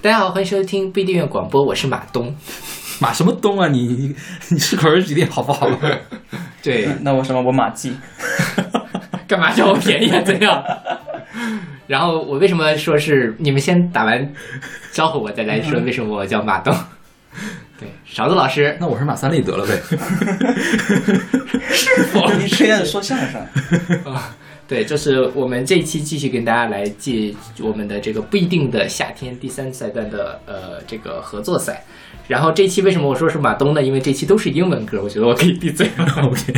大家好，欢迎收听不一定院广播，我是马东。马什么东啊？你你适可而止点好不好？对，那我什么？我马季。干嘛占我便宜啊？这样。然后我为什么说是你们先打完招呼，我再来说为什么我叫马东？对，勺子老师，那我是马三立得了呗。是否你是在说相声 啊？对，就是我们这一期继续跟大家来记我们的这个不一定的夏天第三赛段的呃这个合作赛。然后这期为什么我说是马东呢？因为这期都是英文歌，我觉得我可以闭嘴了。OK。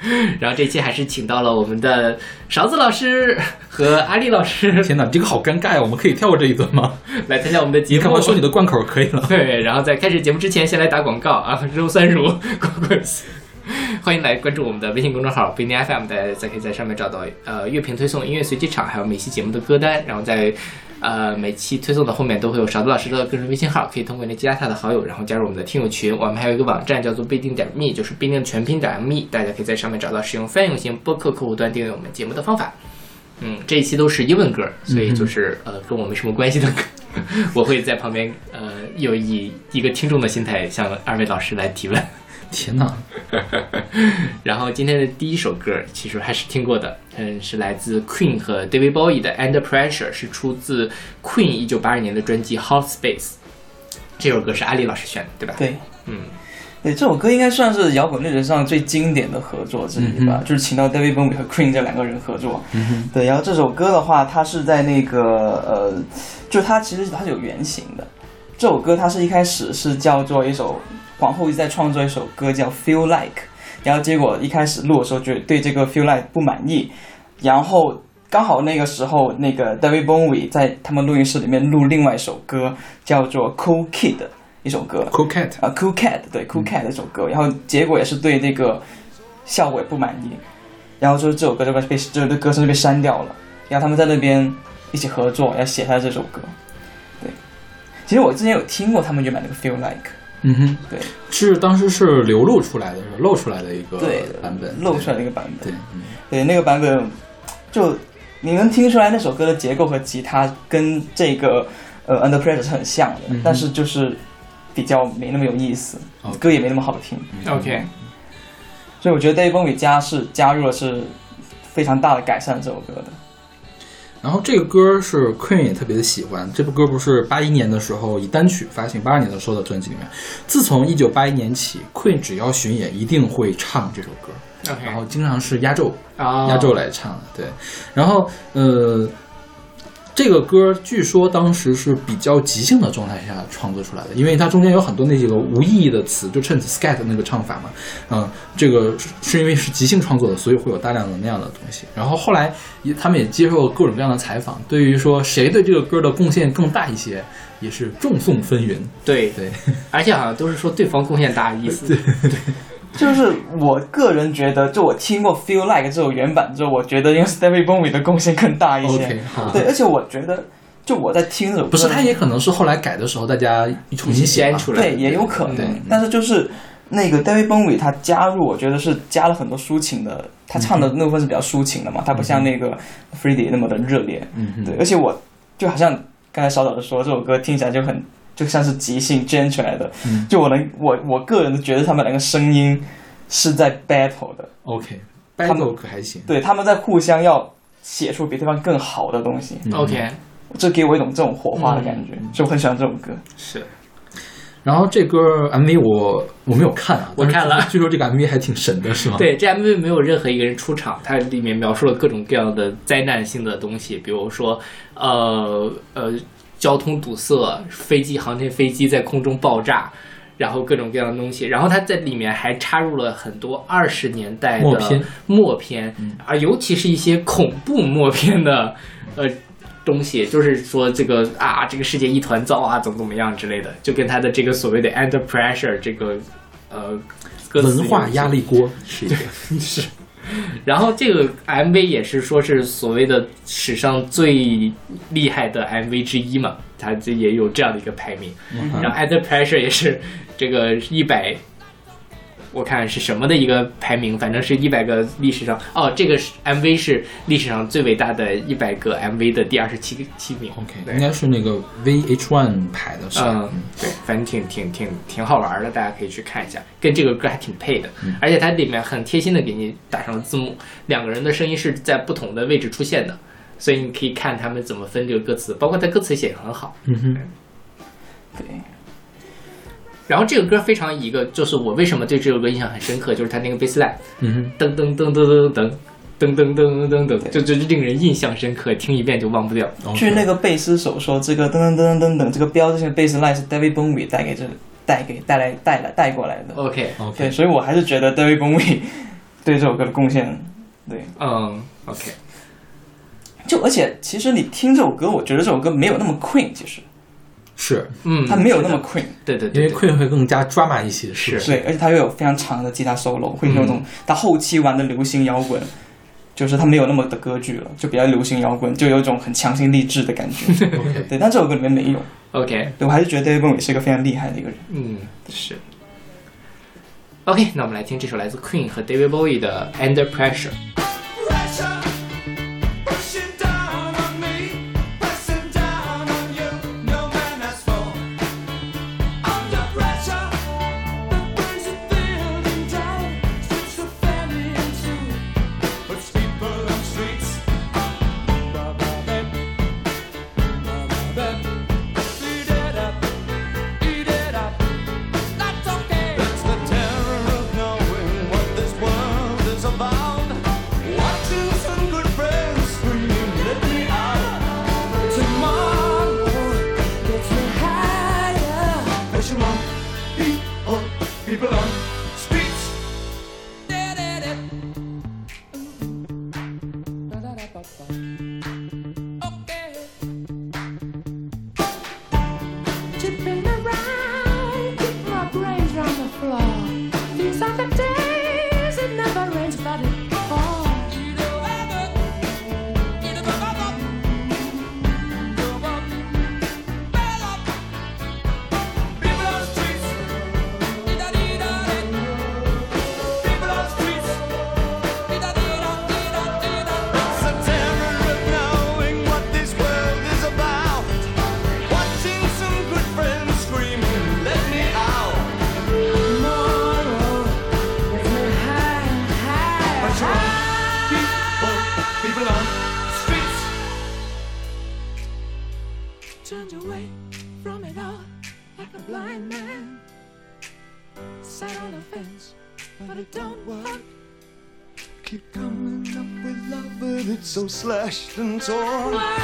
然后这期还是请到了我们的勺子老师和阿丽老师。天哪，这个好尴尬呀！我们可以跳过这一段吗？来参加我们的节目。你说你的贯口可以了。对，然后在开始节目之前，先来打广告啊！肉酸乳，欢迎来关注我们的微信公众号不一定 FM，大家再可以在上面找到呃乐评推送、音乐随机场，还有每期节目的歌单。然后在呃每期推送的后面都会有勺子老师的个人微信号，可以通过那加他的好友，然后加入我们的听友群。我们还有一个网站叫做不一定点 me，就是必定全拼点 me，大家可以在上面找到使用泛用型播客客户端订阅我们节目的方法。嗯，这一期都是英文歌，所以就是呃跟我没什么关系的歌，我会在旁边呃有以一个听众的心态向二位老师来提问。天哪！然后今天的第一首歌其实还是听过的，嗯，是来自 Queen 和 David Bowie 的《Under Pressure》，是出自 Queen 一九八二年的专辑《Hot Space》。这首歌是阿里老师选的，对吧？对，嗯，对，这首歌应该算是摇滚历史上最经典的合作之一吧，就是请到 David Bowie 和 Queen 这两个人合作。嗯对，然后这首歌的话，它是在那个呃，就它其实它是有原型的。这首歌它是一开始是叫做一首。皇后一直在创作一首歌叫《Feel Like》，然后结果一开始录的时候就对这个《Feel Like》不满意，然后刚好那个时候那个 David Bowie 在他们录音室里面录另外一首歌叫做《Cool Kid》一首歌，Cool Cat 啊，Cool Cat 对 Cool Cat 这首歌，然后结果也是对这个效果也不满意，然后就是这首歌就被这个歌声就被删掉了，然后他们在那边一起合作要写下这首歌，对，其实我之前有听过他们原版那个《Feel Like》。嗯哼，对，是当时是流露出来的，是露出来的一个版本，露出来的一个版本。对，对，那个版本就你能听出来那首歌的结构和吉他跟这个呃 Under Pressure 是很像的，但是就是比较没那么有意思，歌也没那么好听。OK，所以我觉得 David Bowie 加是加入了是非常大的改善这首歌的。然后这个歌是 Queen 也特别的喜欢，这部歌不是八一年的时候以单曲发行，八二年的时候的专辑里面。自从一九八一年起，Queen 只要巡演一定会唱这首歌，然后经常是压轴，压轴来唱的。对，然后呃。这个歌据说当时是比较即兴的状态下创作出来的，因为它中间有很多那几个无意义的词，就趁 scat 那个唱法嘛，嗯，这个是因为是即兴创作的，所以会有大量的那样的东西。然后后来也他们也接受各种各样的采访，对于说谁对这个歌的贡献更大一些，也是众说纷纭。对对，而且好像都是说对方贡献大的意思。对 对。就是我个人觉得，就我听过《Feel Like》这首原版之后，我觉得应该是 David Bowie 的贡献更大一些。对，而且我觉得，就我在听这首歌，不是，他也可能是后来改的时候大家重新写出来，对，也有可能。但是就是那个 David Bowie 他加入，我觉得是加了很多抒情的，他唱的那部分是比较抒情的嘛，他不像那个 Freddie 那么的热烈。嗯，对，而且我就好像刚才稍早的说，这首歌听起来就很就像是即兴 jam 出来的。就我能，我我个人觉得他们两个声音。是在 battle 的，OK，battle 可还行。对，他们在互相要写出比对方更好的东西，OK，这给我一种这种火花的感觉，就我很喜欢这种歌。是，然后这歌 MV 我我没有看啊，我看了，据说这个 MV 还挺神的，是吗？对，这 MV 没有任何一个人出场，它里面描述了各种各样的灾难性的东西，比如说，呃呃，交通堵塞，飞机航天飞机在空中爆炸。然后各种各样的东西，然后他在里面还插入了很多二十年代的默片，啊，尤其是一些恐怖默片的呃东西，就是说这个啊，这个世界一团糟啊，怎么怎么样之类的，就跟他的这个所谓的 under pressure 这个呃文化压力锅是一个是。然后这个 MV 也是说是所谓的史上最厉害的 MV 之一嘛，它这也有这样的一个排名。然后 Under Pressure 也是这个一百，我看是什么的一个排名，反正是一百个历史上哦，这个是 MV 是历史上最伟大的一百个 MV 的第二十七个七名。OK，对应该是那个 VH1 排的是吧？嗯，对，反正挺挺挺挺好玩的，大家可以去看一下，跟这个歌还挺配的，嗯而且它里面很贴心的给你打上了字幕，两个人的声音是在不同的位置出现的，所以你可以看他们怎么分这个歌词，包括它歌词写的很好。嗯哼，对，然后这个歌非常一个，就是我为什么对这首歌印象很深刻，就是它那个 bass line，嗯噔噔噔噔噔噔。噔噔噔噔噔，就就令人印象深刻，听一遍就忘不掉。哼，据那个贝斯手说，这个噔噔噔噔噔噔这个标志性的贝斯 line 是 David Bowie 带给这带给带来带来带过来的。OK OK，所以我还是觉得 David Bowie 对这首歌的贡献，对，嗯，OK，就而且其实你听这首歌，我觉得这首歌没有那么 Queen，其实是嗯，它没有那么 Queen，因为对对因为 Queen 会更加 drama 一些，是是？对，而且它又有非常长的吉他 solo，会有嗯种它后期玩的流行摇滚。就是它没有那么的歌剧了，就比较流行摇滚，就有一种很强行励志的感觉。对，但这首歌里面没有。OK，对我还是觉得 David Bowie 是一个非常厉害的一个人。嗯，是。OK，那我们来听这首来自 Queen 和 David Bowie 的《Under》。Pressure slashed and torn.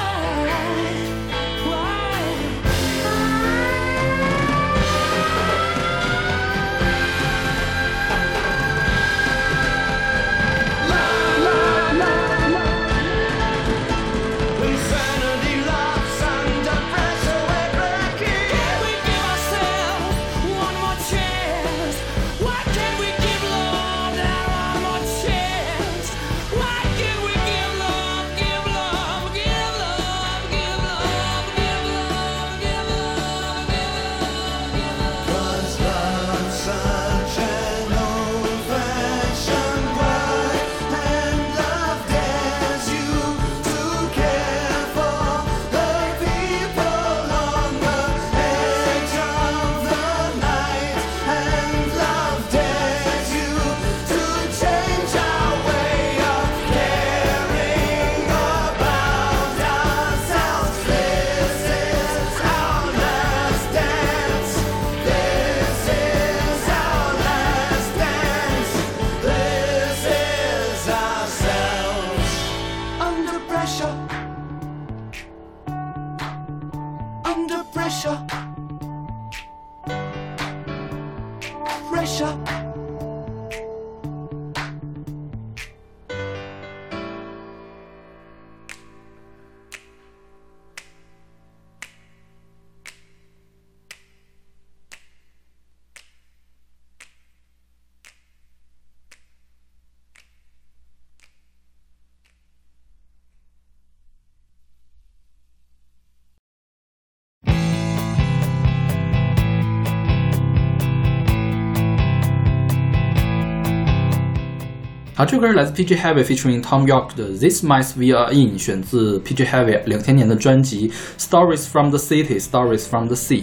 好，这歌是来自 PG Heavy featuring Tom York 的《This Mice We Are In》，选自 PG Heavy 两千年的专辑《Stories from the City》，《Stories from the Sea》。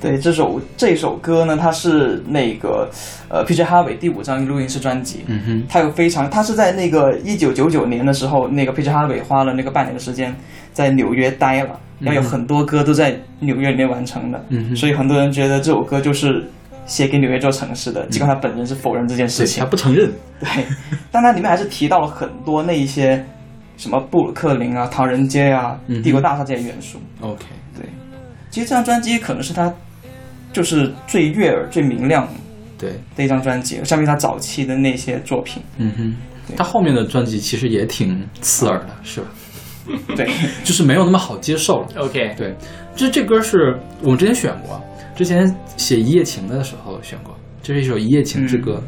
对这首这首歌呢，它是那个呃 PG Harvey 第五张录音室专辑，嗯哼，它有非常，它是在那个一九九九年的时候，那个 PG Harvey 花了那个半年的时间在纽约待了，然后有很多歌都在纽约里面完成的，嗯哼所以很多人觉得这首歌就是写给纽约这座城市的，尽管他本人是否认这件事对，情他，不承认。对，但他里面还是提到了很多那一些什么布鲁克林啊、唐人街啊嗯、帝国大厦这些元素。OK，对，其实这张专辑可能是他就是最悦耳、最明亮对，的一张专辑，相比他早期的那些作品。嗯哼，他后面的专辑其实也挺刺耳的，是吧？对，就是没有那么好接受了。OK，对，这这歌是我们之前选过，之前写《一夜情》的时候选过，这是一首《一夜情之歌》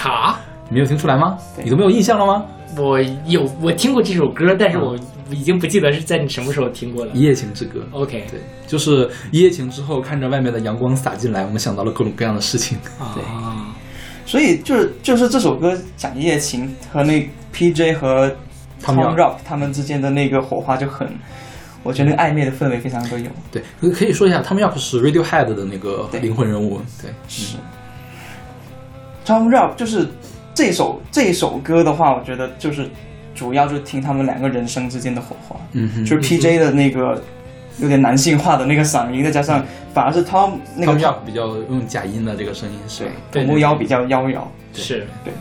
哈，你没有听出来吗？你都没有印象了吗？我有我听过这首歌，但是我已经不记得是在你什么时候听过了《一。夜情之歌》OK，对，就是一夜情之后，看着外面的阳光洒进来，我们想到了各种各样的事情。啊，所以就是就是这首歌讲一夜情和那 P.J. 和 Tom Rock 他们之间的那个火花就很，我觉得那个暧昧的氛围非常的有。对，可可以说一下，他们要可是 Radiohead 的那个灵魂人物。对，是 Tom Rock 就是这首这首歌的话，我觉得就是主要就听他们两个人生之间的火花。嗯哼，就是 P.J. 的那个有点男性化的那个嗓音，再加上反而是 Tom 那个 Tom 比较用假音的这个声音是对吧。头目腰比较妖娆，是对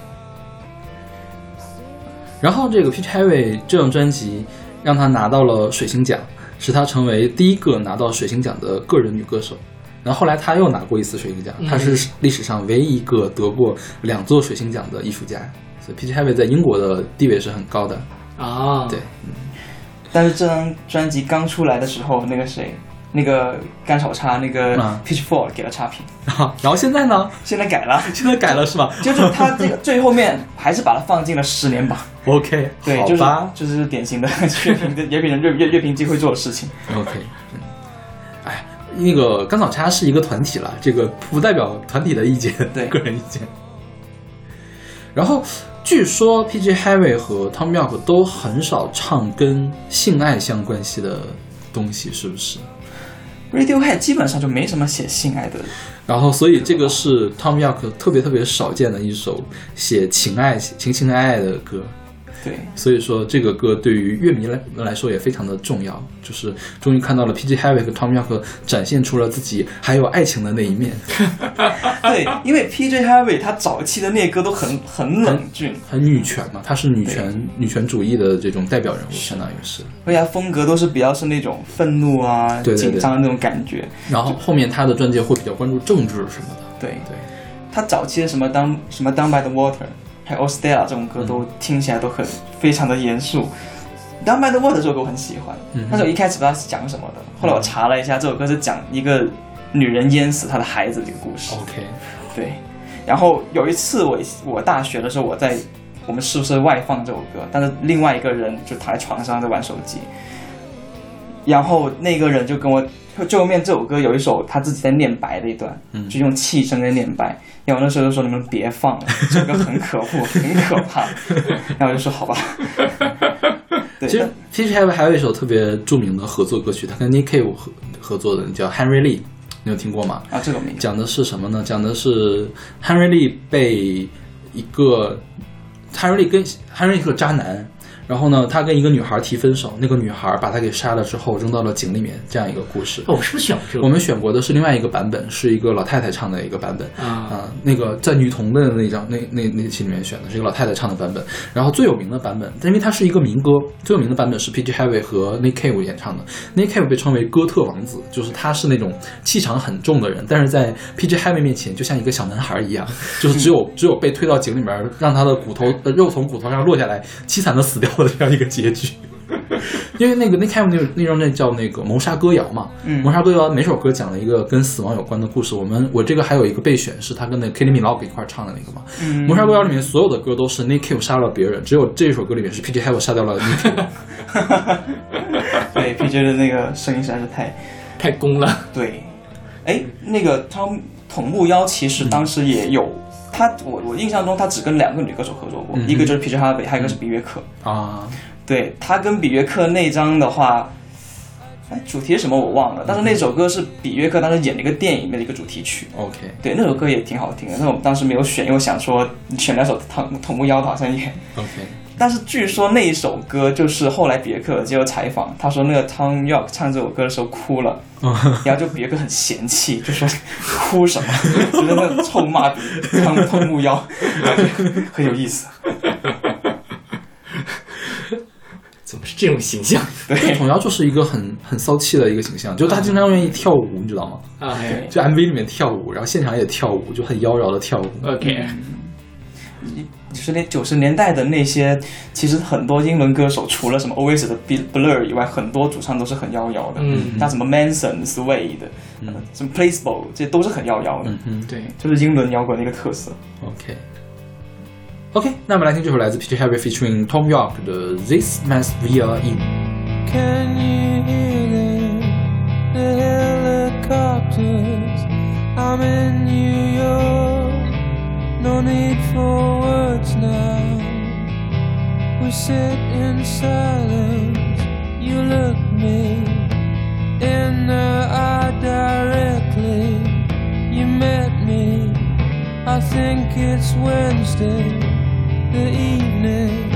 然后这个 Peach Harvey 这张专辑让他拿到了水星奖，使她成为第一个拿到水星奖的个人女歌手。然后后来她又拿过一次水星奖，她是历史上唯一一个得过两座水星奖的艺术家。所以 Peach Harvey 在英国的地位是很高的。啊，对，但是这张专辑刚出来的时候，那个谁，那个甘草叉，那个嗯 Pitchfork 给了差评，然后现在呢？现在改了，现在改了是吧 就是他这个最后面还是把它放进了十年榜？OK，对，就是就是典型的乐评的乐评人乐乐乐评机会做的事情。，OK，嗯，哎，那个甘草叉是一个团体了，这个不代表团体的意见，对个人意见。然后据说 P.G. Harvey 和 Tom York 都很少唱跟性爱相关系的东西，是不是？Radiohead 基本上就没什么写性爱的，然后，所以这个是 Tom York 特别特别少见的一首写情爱、情情爱爱的歌。对，所以说这个歌对于乐迷来来说也非常的重要，就是终于看到了 P.G. Harvey 和 Tom York 展现出了自己还有爱情的那一面，对，因为 P.J. Harvey 他早期的那些歌都很很冷峻，很女权嘛，他是女权女权主义的这种代表人物，相当于是。而且他风格都是比较是那种愤怒啊、对对对紧张的那种感觉。然后后面他的专辑会比较关注政治什么的，对，对，他早期的什么 Down 什么 Down by the Water，还有 Ostella 这种歌嗯都听起来都很非常的严肃。Down by the Water 这首歌我很喜欢，嗯但是我一开始不知道是讲什么的，后来我查了一下，这首歌是讲一个女人淹死她的孩子的一个故事。OK，对，然后有一次我我大学的时候我在我们宿舍外放这首歌，但是另外一个人就躺在床上在玩手机，然后那个人就跟我最后面这首歌有一首他自己在念白的一段，嗯就用气声在念白，然后我那时候就说你们别放了，这首歌很可恶，很可怕，然后我就说好吧，对，其实 P.G. Harvey 还有一首特别著名的合作歌曲，他跟 Nick Cave 合合作的叫 Henry Lee，你有听过吗？啊这个我没讲，讲的是什么呢？讲的是 Henry Lee 被一个 Henry Lee 跟 Henry Lee 是个渣男，然后呢，他跟一个女孩提分手，那个女孩把他给杀了之后扔到了井里面，这样一个故事。哦，我是不是选过这个？我们选过的是另外一个版本，是一个老太太唱的一个版本啊那个在女童的那张那那那期里面选的是一个老太太唱的版本，然后最有名的版本，因为它是一个民歌，最有名的版本是 P.G. Harvey 和 Nick Cave 演唱的。Nick Cave 被称为哥特王子，就是他是那种气场很重的人，但是在 P.G. Harvey 面前就像一个小男孩一样，就是只有只有被推到井里面，让他的骨头肉从骨头上落下来，凄惨的死掉的这样一个结局。因为那个 Nick Cave 那那张那叫那个谋杀歌谣嘛，嗯谋杀歌谣每首歌讲了一个跟死亡有关的故事。我们我这个还有一个备选是他跟那 Kelly Minogue 一块儿唱的那个嘛。嗯谋杀歌谣里面所有的歌都是 Nick Cave 杀了别人，只有这首歌里面是 P.J. Harvey 杀掉了 Nick Cave。对 P.J. 的那个声音实在是太太攻了。对，哎，那个他筒木妖其实当时也有他我我印象中他只跟两个女歌手合作过，嗯一个就是皮 e 哈维，还有一个是比约克。啊，对他跟比约克那张的话，哎，主题是什么我忘了，但是那首歌是比约克当时演了一个电影的一个主题曲。OK，对，那首歌也挺好听的，但是我们当时没有选，因为我想说选两首唐筒木腰的好像也。OK，但是据说那一首歌就是后来别克接受采访，他说那个 Tom York 唱这首歌的时候哭了，然后就别克很嫌弃，就说哭什么，就在那臭骂汤筒木腰，然后就很有意思。怎么是这种形象？对，童谣就是一个很很骚气的一个形象，就他经常愿意跳舞，你知道吗？就 MV 里面跳舞，然后现场也跳舞，就很妖娆的跳舞。，OK，九十年九十年代的那些，其实很多英伦歌手，除了什么 Oasis 的 Blur 以外，很多主唱都是很妖娆的。嗯像什么 Manson、Suede 的，嗯什么 Placebo，这些都是很妖娆的。嗯哼对，就是英伦摇滚的一个特色。，OK。OK，那我们来听这首来自 Peter Harry featuring Tom York 的 This Mess We Are In。Can you hear? The helicopters. I'm in New York. No need for now. We sit in silence. You look me in the eye directly. You met me. I think it's Wednesday, the evening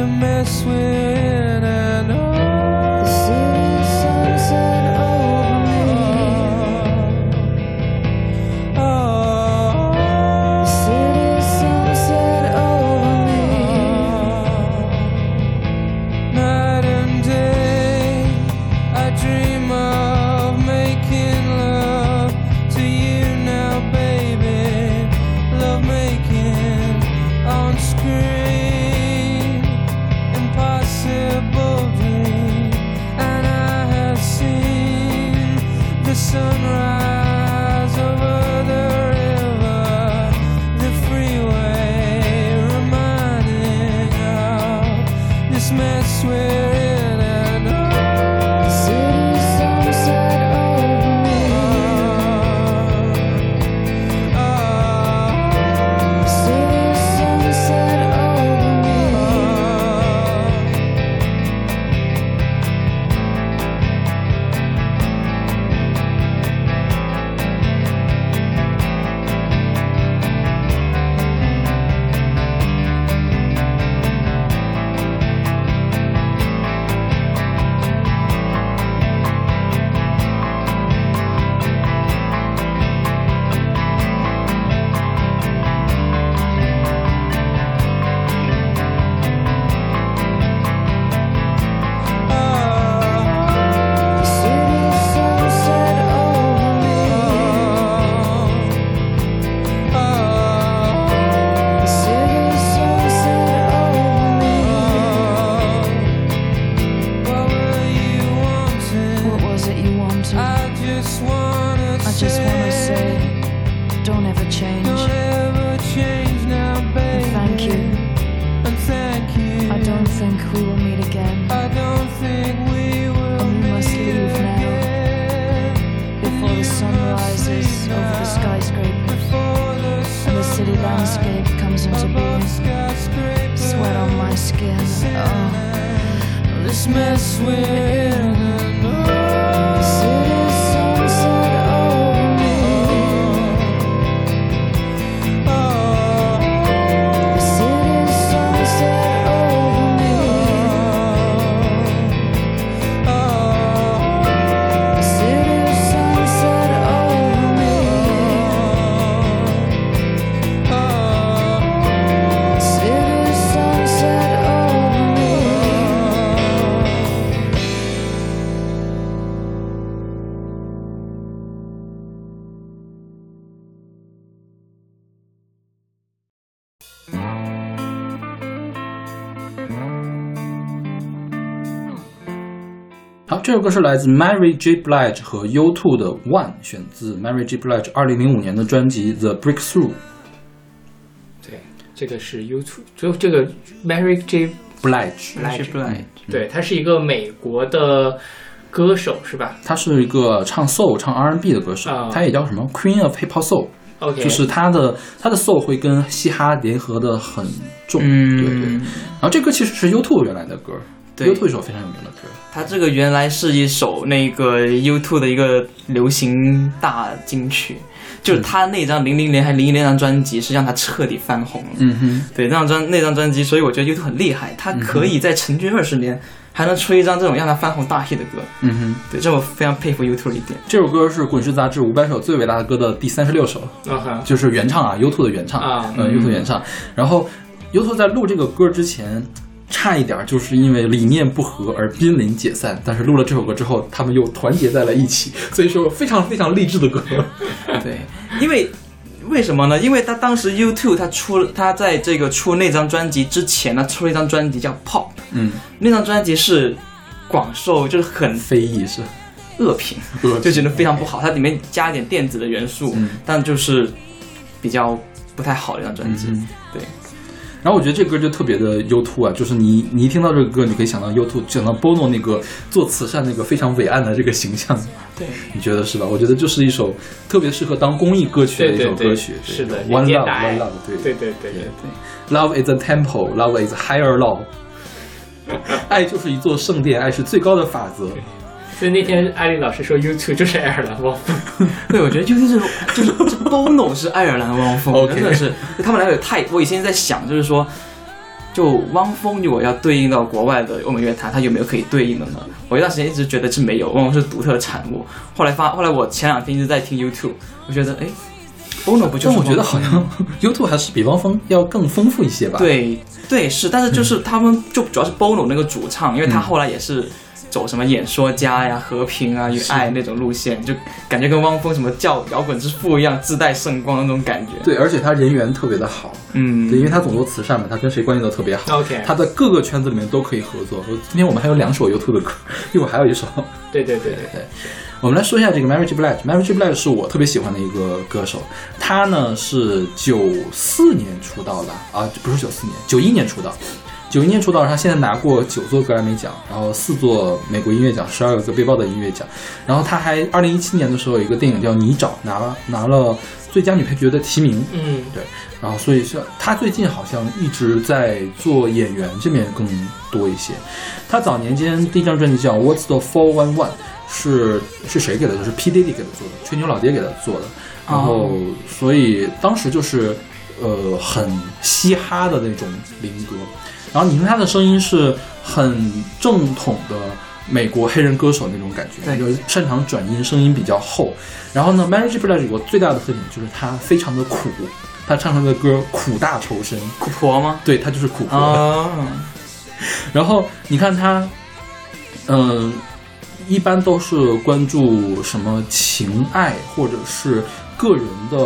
the mess we're in and all. 这首歌是来自 Mary J. Blige 和 U2 的《One》，选自 Mary J. Blige 二零零五年的专辑《The Breakthrough》。对，这个是 YouTube，就这个 Mary J. Blige，Blige，对，他是一个美国的歌手，是吧？他是一个唱 soul、唱 R&B 的歌手，啊他也叫什么 Queen of Hip Hop Soul。OK，就是他的他的 soul 会跟嘻哈联合的很重，嗯对对。然后这歌其实是 U2 原来的歌对，U2 一首非常有名的歌，它这个原来是一首那个 U2 的一个流行大金曲，就是他那张零零年还零一年那张专辑是让他彻底翻红了。嗯哼，对，那张专那张专辑，所以我觉得 U2 很厉害，他可以在成军二十年还能出一张这种让他翻红大 hit 的歌。嗯哼，对，这我非常佩服 U2 的一点。这首歌是《滚石》杂志五百首最伟大的歌的第三十六首，就是原唱啊，U2 的原唱啊嗯，U2 原唱。然后 U2 在录这个歌之前。差一点儿就是因为理念不合而濒临解散，但是录了这首歌之后，他们又团结在了一起，所以说非常非常励志的歌。对，因为为什么呢？因为他当时 U2 他出了他在这个出那张专辑之前呢，出了一张专辑叫 Pop，嗯，那张专辑是广受就是很非议是，恶评，就觉得非常不好。它里面加一点电子的元素，嗯但就是比较不太好的一张专辑。嗯对，然后我觉得这歌就特别的 U two 啊，就是你你一听到这个歌，你可以想到 U two，想到 Bono 那个做慈善那个非常伟岸的这个形象，对，你觉得是吧？我觉得就是一首特别适合当公益歌曲的一首歌曲，对是的，One Love 大爱 One Love，对对对对对。对，Love is a temple, love is higher law，爱就是一座圣殿，爱是最高的法则。所以那天艾丽老师说 YouTube 就是爱尔兰汪峰，对，我觉得就是就是这 Bono 是爱尔兰汪峰真的是他们两个有太，我以前在想，就是说。就汪峰，如果要对应到国外的欧美乐坛，他有没有可以对应的呢？我一段时间一直觉得是没有，汪峰是独特的产物。后来发，后来我前两天一直在听 YouTube，我觉得哎，Bono 不就是但我觉得好像 U2 还是比汪峰要更丰富一些吧。，对对是，但是就是他们就主要是 Bono 那个主唱，因为他后来也是走什么演说家呀、和平啊、与爱那种路线，就感觉跟汪峰什么叫摇滚之父一样，自带圣光那种感觉。对，而且他人缘特别的好。嗯，对，因为他总做慈善嘛，他跟谁关系都特别好。OK 他在各个圈子里面都可以合作。我今天我们还有两首 YouTube 的歌，一会儿还有一首。对对对对，对，我们来说一下这个 Mary J. Blige。Mary J. Blige 是我特别喜欢的一个歌手，他呢是九四年出道的啊，不是九四年，九一年出道。九一年出道，他现在拿过九座格莱美奖，然后四座美国音乐奖，十二个被报的音乐奖。然后他还二零一七年的时候有一个电影叫《泥沼》，拿了拿了最佳女配角的提名。嗯，对，然后所以是他最近好像一直在做演员这边更多一些。他早年间第一张专辑叫《What's the Four One One》，是是谁给的？就是 P Diddy 给他做的，吹牛老爹给他做的。然后所以当时就是呃很嘻哈的那种灵歌。然后你听他的声音是很正统的美国黑人歌手那种感觉，对就擅长转音，声音比较厚。然后呢 J. Blige 有个最大的特点就是他非常的苦，他唱他的歌苦大仇深，苦婆吗？对他就是苦婆。啊，然后你看他，嗯、一般都是关注什么情爱或者是个人的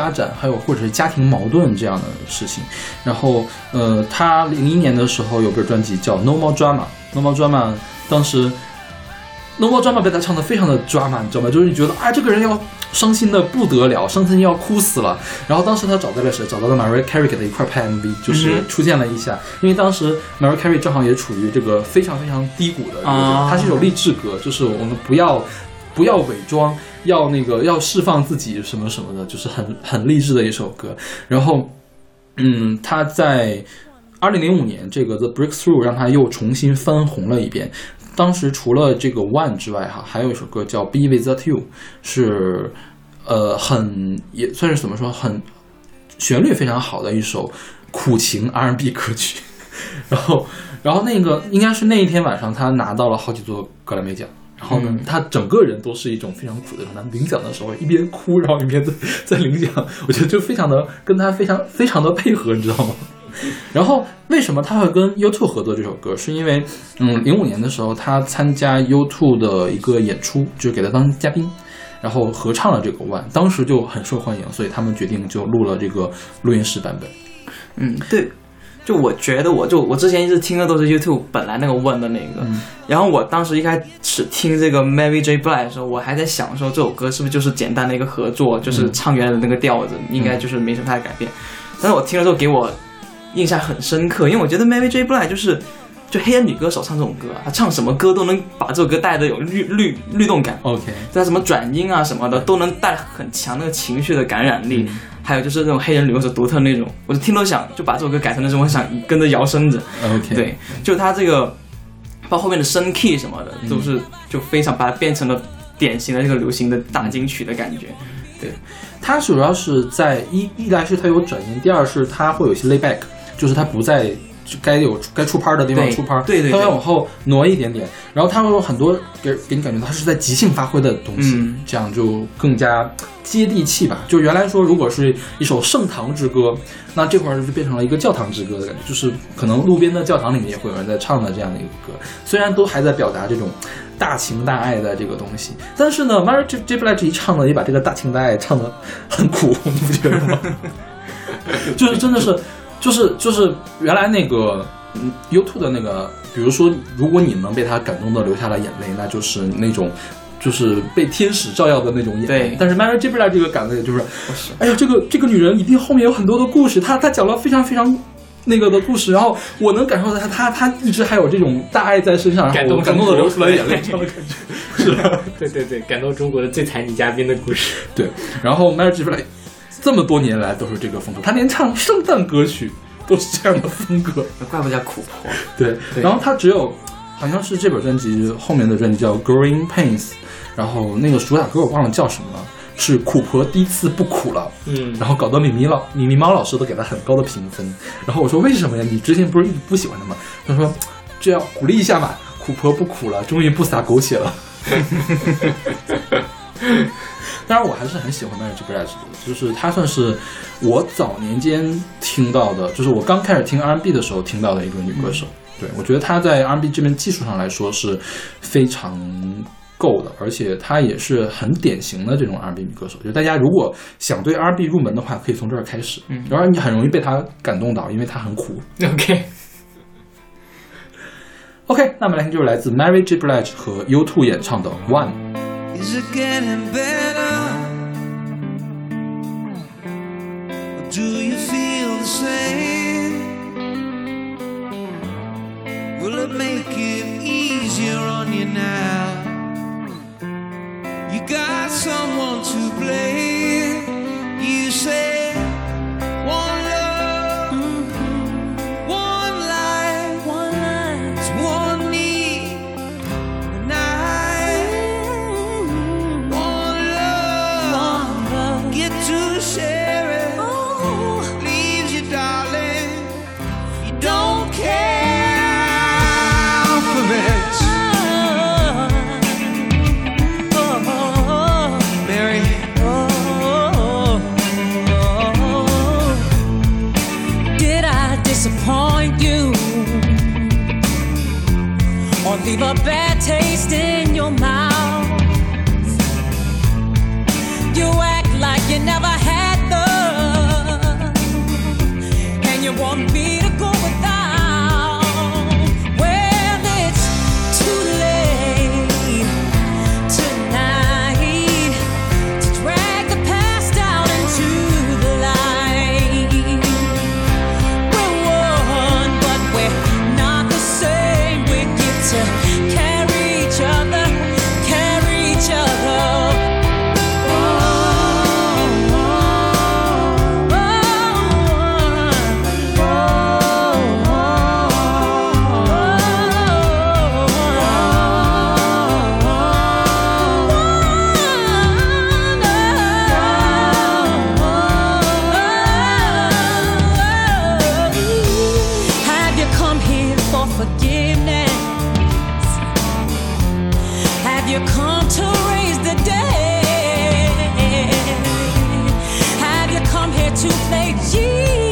发展，还有或者是家庭矛盾这样的事情。然后，呃，他零一年的时候有本专辑叫《No More Drama》，No More Drama 当时。No More Drama 被他唱的非常的 drama，你知道吗？就是你觉得，啊，这个人要伤心的不得了，伤心要哭死了。然后当时他找到了谁？找到了 Mariah Carey 给他一块拍 MV，就是出现了一下。因为当时 Mariah Carey 正好也处于这个非常非常低谷的，啊它是一首励志歌，就是我们不要不要伪装，要那个要释放自己什么什么的，就是很很励志的一首歌。然后，嗯，他在二零零五年这个 The Breakthrough 让他又重新翻红了一遍。当时除了这个 One 之外，哈，还有一首歌叫 Be Without You，是呃很也算是怎么说，很旋律非常好的一首苦情 R&B 歌曲。然后，然后那个应该是那一天晚上，他拿到了好几座格莱美奖。然后呢，他整个人都是一种非常苦的状态。领奖的时候一边哭，然后一边在在领奖，我觉得就非常的跟他非常非常的配合，你知道吗？然后为什么他会跟 YouTube 合作这首歌？是因为，嗯，零五年的时候他参加 YouTube 的一个演出，就是给他当嘉宾，然后合唱了这个 One，当时就很受欢迎，所以他们决定就录了这个录音室版本。嗯，对。就我觉得，我就我之前一直听的都是 YouTube 本来那个 One 的那个，嗯然后我当时一开始听这个 Mary J. Blige 的时候，我还在想说这首歌是不是就是简单的一个合作，就是唱原来的那个调子，应该就是没什么太大改变。但是我听了之后给我印象很深刻，因为我觉得 Mary J. Blige 就是就黑人女歌手唱这种歌啊，她唱什么歌都能把这首歌带的有律律律动感，OK，在什么转音啊什么的都能带很强那个情绪的感染力。还有就是那种黑人旅游者独特那种，我就听都想就把这首歌改成那种，我想跟着摇身子。OK，对，就他这个，包括后面的升 key 什么的，都是就非常把它变成了典型的这个流行的大金曲的感觉。对它主要是在一一来是它有转音，第二是它会有一些 layback，就是它不在该有该出拍的地方出拍，对对对它会往后挪一点点，然后它会有很多给给你感觉它是在即兴发挥的东西，嗯这样就更加接地气吧。就原来说如果是一首盛唐之歌，那这块儿就变成了一个教堂之歌的感觉，就是可能路边的教堂里面也会有人在唱的这样的一个歌，虽然都还在表达这种大情大爱的这个东西，但是呢，Mary J J Blige 一唱呢，也把这个大情大爱唱的很苦，你不觉得吗？就是真的是，就是就是原来那个嗯 YouTube 的那个，比如说，如果你能被他感动的流下了眼泪，那就是那种。就是被天使照耀的那种眼泪对，但是 Mary J Blige 这个感觉就是，是哎呀，这个这个女人一定后面有很多的故事，她她讲了非常非常那个的故事，然后我能感受到她她她一直还有这种大爱在身上，然后感动我感动的流出来眼泪，这样的感觉，是吧？对对对，感动中国的最才女嘉宾的故事。对，然后 Mary J Blige 这么多年来都是这个风格，他连唱圣诞歌曲都是这样的风格。怪不得叫苦婆。对，对然后他只有好像是这本专辑后面的专辑叫《Growing Pains》，然后那个主打歌我忘了叫什么了，是苦婆第一次不苦了。嗯，然后搞得米米老米米猫老师都给他很高的评分。然后我说为什么呀？你之前不是一直不喜欢他吗？他说这要鼓励一下嘛，苦婆不苦了，终于不撒狗血了。当然，我还是很喜欢 Mary J. Blige 的，就是她算是我早年间听到的，就是我刚开始听 R&B 的时候听到的一个女歌手。对我觉得她在 R&B 这边技术上来说是非常够的，而且她也是很典型的这种 R&B 女歌手。就大家如果想对 R&B 入门的话，可以从这儿开始。嗯然后你很容易被她感动到，因为她很苦。OK，OK，那么来听就是来自 Mary J. Blige 和 U2 演唱的《One》。Is it getting better? Or do you feel the same? Will it make it easier on you now? You got someone to blame. Bad taste in to play Jesus.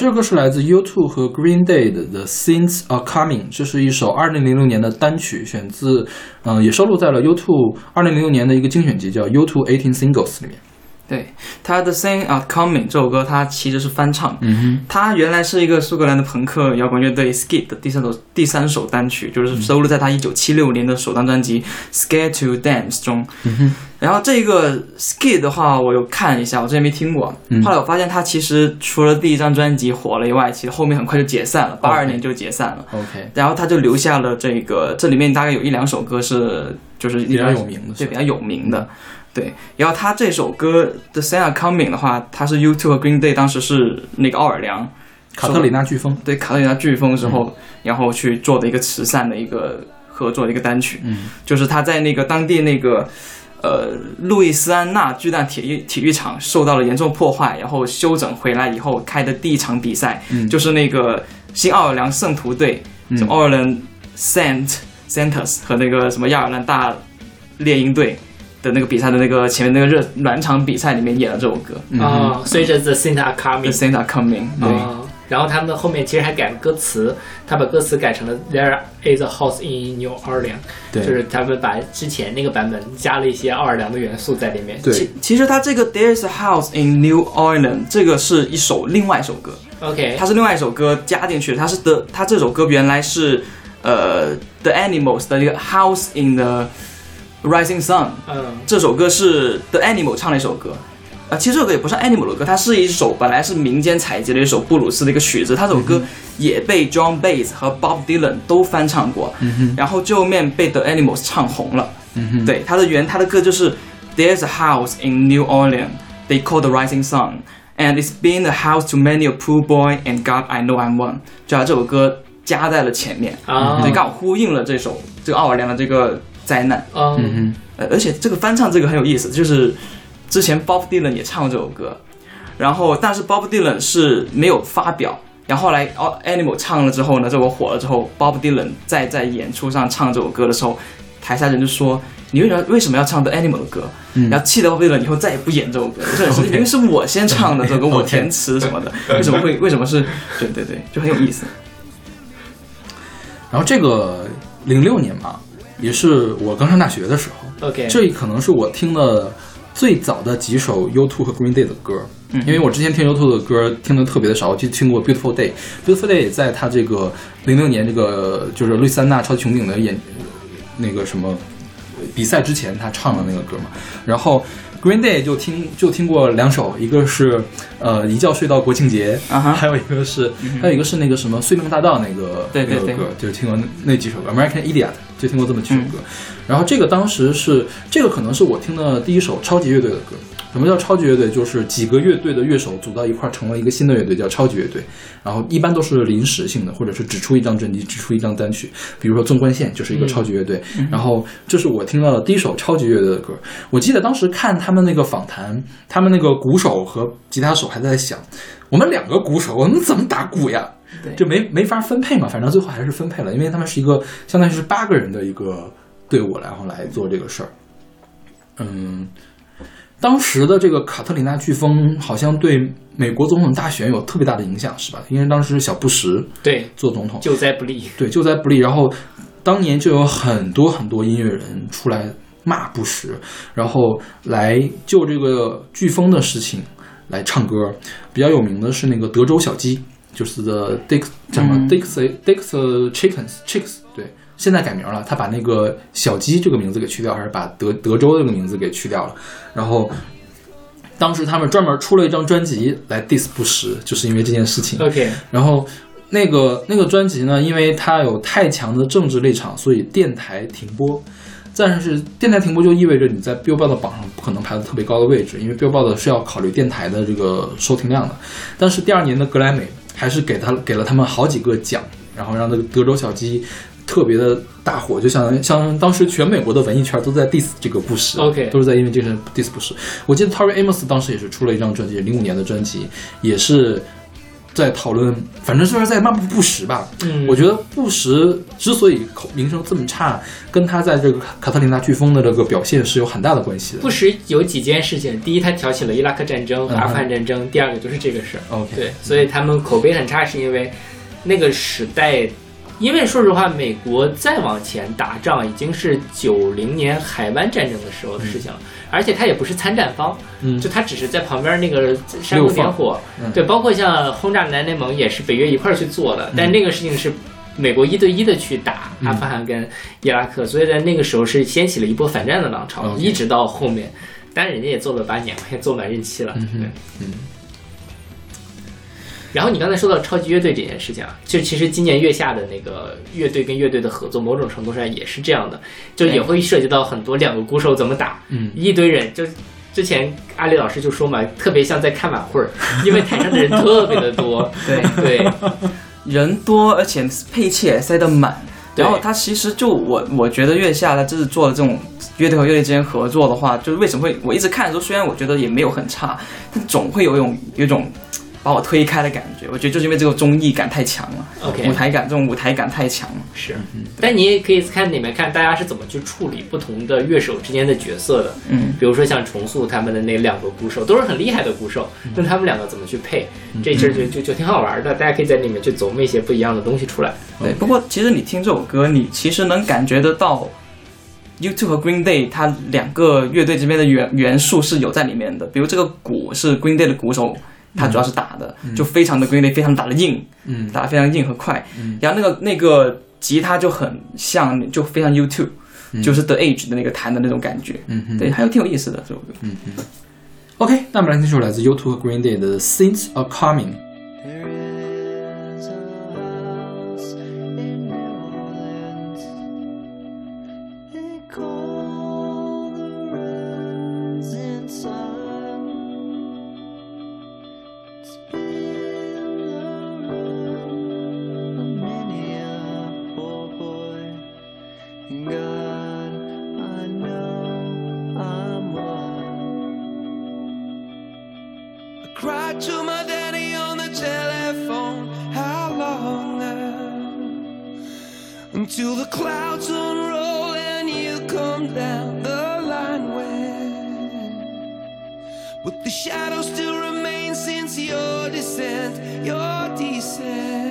这首歌是来自 U2 和 Green Day 的《The Saints Are Coming》，这是一首2006年的单曲，选自，嗯、也收录在了 U2 2006年的一个精选集，叫 U2 Eighteen Singles 里面。对，他的《Thing Are Coming》这首歌，它其实是翻唱。嗯哼它原来是一个苏格兰的朋克摇滚乐队 Skid 的第三首第三首单曲，就是收录在他一九七六年的首张专辑《Scared to Dance》中。嗯哼然后这个 Skid 的话，我有看一下，我之前没听过。嗯后来我发现他其实除了第一张专辑火了以外，其实后面很快就解散了，八二年就解散了。，OK，然后他就留下了这个，这里面大概有一两首歌是就是比较有名的对，比较有名的。对，然后他这首歌《The Sun Are Coming》的话，他是 U2 和 Green Day 当时是那个奥尔良卡特里娜飓风。对卡特里娜飓风之后，然后去做的一个慈善的一个合作的一个单曲，嗯，就是他在那个当地那个呃路易斯安那巨蛋体育体育场受到了严重破坏，然后修整回来以后开的第一场比赛，嗯就是那个新奥尔良圣徒队，嗯就奥尔良 Saint Santos 和那个什么亚尔兰大猎鹰队。的那个比赛的那个前面那个热暖场比赛里面演了这首歌，嗯。哦，所以这 The Saints Are《Coming，The Saints Are Coming》。对，哦，然后他们后面其实还改了歌词，他把歌词改成了 There is a house in New Orleans，对。就是他们把之前那个版本加了一些奥尔良的元素在里面。对。其其实它这个 There is a House in New Orleans 这个是一首另外一首歌，，OK，它是另外一首歌加进去的。它是的，它这首歌原来是呃 The Animals 的一个 House in the Rising Sun 嗯这首歌是 The Animal 唱的一首歌。啊，其实这首歌也不是 Animal 的歌，它是一首本来是民间采集的一首布鲁斯的一个曲子，它这首歌也被 John Baez 和 Bob Dylan 都翻唱过，然后最后面被 The Animals 唱红了。对，它的原它的歌就是 There's a house in New Orleans they call the rising sun, and it's been a house to many a poor boy, and God I know I'm one。就把这首歌加在了前面，啊所以刚好呼应了这首这个奥尔良的这个灾难。嗯嗯呃，而且这个翻唱这个很有意思，就是之前 Bob Dylan 也唱过这首歌，然后但是 Bob Dylan 是没有发表，然后后来哦 Animal 唱了之后呢，这首火了之后，Bob Dylan 再在演出上唱这首歌的时候，台下人就说。你为什么为什么要唱 The Animal 的歌？然后气得 Bob Dylan 以后再也不演这首歌。这因为是我先唱的这首歌，我填词什么的，为什么会为什么是？对对对，就很有意思。然后这个零六年嘛，也是我刚上大学的时候，，OK，这可能是我听的最早的几首 U2 和 Green Day 的歌。嗯因为我之前听 U2 的歌听的特别的少，我就听过 Beautiful Day。Beautiful Day 也在他这个零六年这个就是路易斯安那超级穹顶的演那个什么比赛之前，他唱的那个歌嘛。然后 Green Day 就听就听过两首，一个是呃一觉睡到国庆节，啊哈还有一个是、还有一个是那个什么碎梦大道那个对对对那个歌，就听过那那几首歌，American Idiot 就听过这么几首歌。嗯然后这个当时是这个可能是我听的第一首超级乐队的歌。什么叫超级乐队？就是几个乐队的乐手组到一块儿，成了一个新的乐队，叫超级乐队。然后一般都是临时性的，或者是只出一张专辑，只出一张单曲。比如说纵贯线就是一个超级乐队。然后这是我听到的第一首超级乐队的歌。我记得当时看他们那个访谈，他们那个鼓手和吉他手还在想，我们两个鼓手，我们怎么打鼓呀？对就没没法分配嘛，反正最后还是分配了，因为他们是一个相当于是八个人的一个队伍，然后来做这个事儿。嗯，当时的这个卡特里娜飓风好像对美国总统大选有特别大的影响，是吧？因为当时小布什对，做总统，救灾不利。对，救灾不利，然后当年就有很多很多音乐人出来骂布什，然后来就这个飓风的事情来唱歌。比较有名的是那个德州小鸡，就是 The Dix 叫什么、嗯 Dix Dix Chickens Chicks，对，现在改名了，他把那个小鸡这个名字给去掉，还是把德德州这个名字给去掉了，然后。当时他们专门出了一张专辑来 diss 布什，就是因为这件事情。OK，然后那个那个专辑呢，因为它有太强的政治立场，所以电台停播。但是电台停播就意味着你在 Billboard 的榜上不可能排到特别高的位置，因为 Billboard 是要考虑电台的这个收听量的。但是第二年的格莱美还是给他给了他们好几个奖，然后让那个德州小鸡特别的大火，就像像当时全美国的文艺圈都在 diss 这个布什 OK 都是在因为这个 diss 布什。我记得 Tori Amos 当时也是出了一张专辑，零五年的专辑，也是在讨论，反正就是在骂布什吧。嗯我觉得布什之所以口名声这么差，跟他在这个卡特琳娜飓风的这个表现是有很大的关系的。布什有几件事情，第一，他挑起了伊拉克战争阿富汗战争；第二个就是这个事儿。OK，对，所以他们口碑很差，是因为那个时代，因为说实话，美国再往前打仗已经是九零年海湾战争的时候的事情了，而且他也不是参战方，嗯。就他只是在旁边那个煽风点火，嗯。对，包括像轰炸南联盟也是北约一块儿去做的，但那个事情是。美国一对一的去打嗯。阿富汗跟伊拉克，所以在那个时候是掀起了一波反战的浪潮一直到后面，当然人家也做了八年，也做满任期了，对。嗯然后你刚才说到超级乐队这件事情啊，就其实今年月下的那个乐队跟乐队的合作，某种程度上也是这样的，就也会涉及到很多两个鼓手怎么打，嗯一堆人就。之前阿里老师就说嘛，特别像在看晚会儿，因为台上的人特别的多。对对，人多，而且配器也塞得满。然后他其实就我我觉得月下他就是做了这种乐队和乐队之间合作的话，就是为什么会我一直看的时候，虽然我觉得也没有很差，但总会有一种有一种把我推开的感觉。我觉得就是因为这个综艺感太强了 OK 舞台感这种舞台感太强了。是。但你也可以看里面看大家是怎么去处理不同的乐手之间的角色的。嗯，比如说像重塑他们的那两个鼓手，都是很厉害的鼓手，那他们两个怎么去配，这其实就就就挺好玩的，大家可以在里面去琢磨一些不一样的东西出来。对。不过其实你听这首歌，你其实能感觉得到。YouTube 和 Green Day 它两个乐队这边的元元素是有在里面的，比如这个鼓是 Green Day 的鼓手，他主要是打的，就非常的 Green Day 非常打的硬，嗯打的非常硬和快。然后那个那个吉他就很像，就非常 YouTube，、就是 The Age 的那个弹的那种感觉。嗯哼对，还有挺有意思的这首歌。嗯 OK，那我们来听这首来自 YouTube 和 Green Day 的《Things Are Coming》。innocent, you're decent.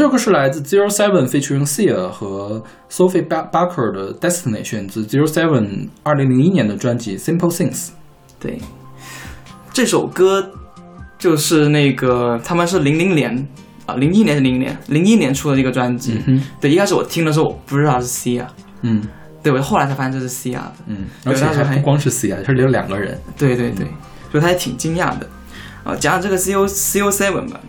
这首歌是来自 Zero Seven featuring Sia 和 Sophie Ba- Barker 的 Destiny，选自 Zero Seven 二零零一年的专辑 Simple Things。对，这首歌就是那个他们是零零年啊，零一年是零零年，零一年出的一个专辑。嗯对，一开始我听的时候我不知道是 Cia，嗯对我后来才发现这是 Cia 的。嗯，而且还还不光是 Cia，这里有两个人。对对对，所以他也挺惊讶的。啊，讲讲这个 C O C O Seven 吧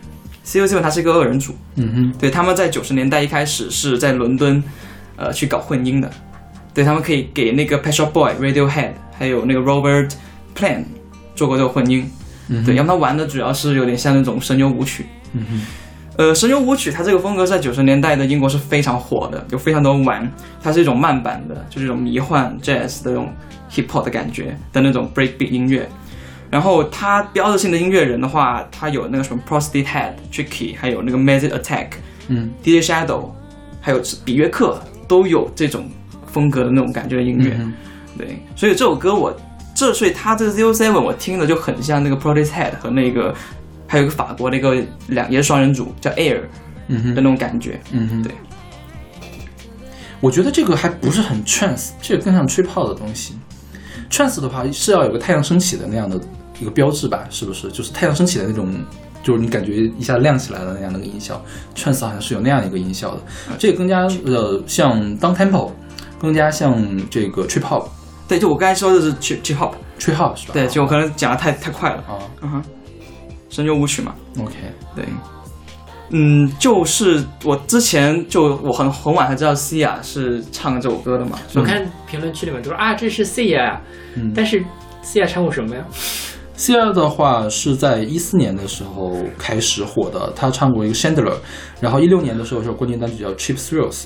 ，C O Seven 它是一个二人组，嗯哼，对，他们在九十年代一开始是在伦敦，呃，去搞混音的。对他们可以给那个 Pet Shop Boy、Radiohead 还有那个 Robert Plant 做过这个混音。嗯对，然后他玩的主要是有点像那种神游舞曲。嗯哼，呃，神游舞曲它这个风格在九十年代的英国是非常火的，有非常多人玩。它是一种慢版的，就是一种迷幻 jazz 的那种 hip hop 的感觉的那种 breakbeat 音乐。然后他标志性的音乐人的话，他有那个什么 Prostate Head、Tricky，还有那个 Massive Attack、嗯 DJ Shadow，还有比约克都有这种风格的那种感觉的音乐。嗯对，所以这首歌我这所以他这个 Zero Seven 我听的就很像那个 Protest Head 和那个还有一个法国的一个两也是双人组叫 Air 嗯哼的那种感觉。嗯哼，对。我觉得这个还不是很 trance，这个更像吹泡的东西。trance 的话是要有个太阳升起的那样的一个标志吧？是不是？就是太阳升起的那种，就是你感觉一下亮起来了那样的一个音效。trance 好像是有那样一个音效的，这个更加呃像 down tempo，更加像这个 trip hop。对，就我刚才说的是 Chip Chip Hop，trip hop 是吧？对，就我可能讲的太太快了。啊嗯哼，声优舞曲嘛，，OK，对。嗯，就是我之前就我很很晚才知道 Cia 是唱这首歌的嘛，我看评论区里面都说啊，这是呀，嗯但是 Cia 唱过什么呀？Cia 的话是在一四年的时候开始火的，他唱过一个 Chandler，然后一六年的时候是有冠军单曲叫 Cheap Thrills，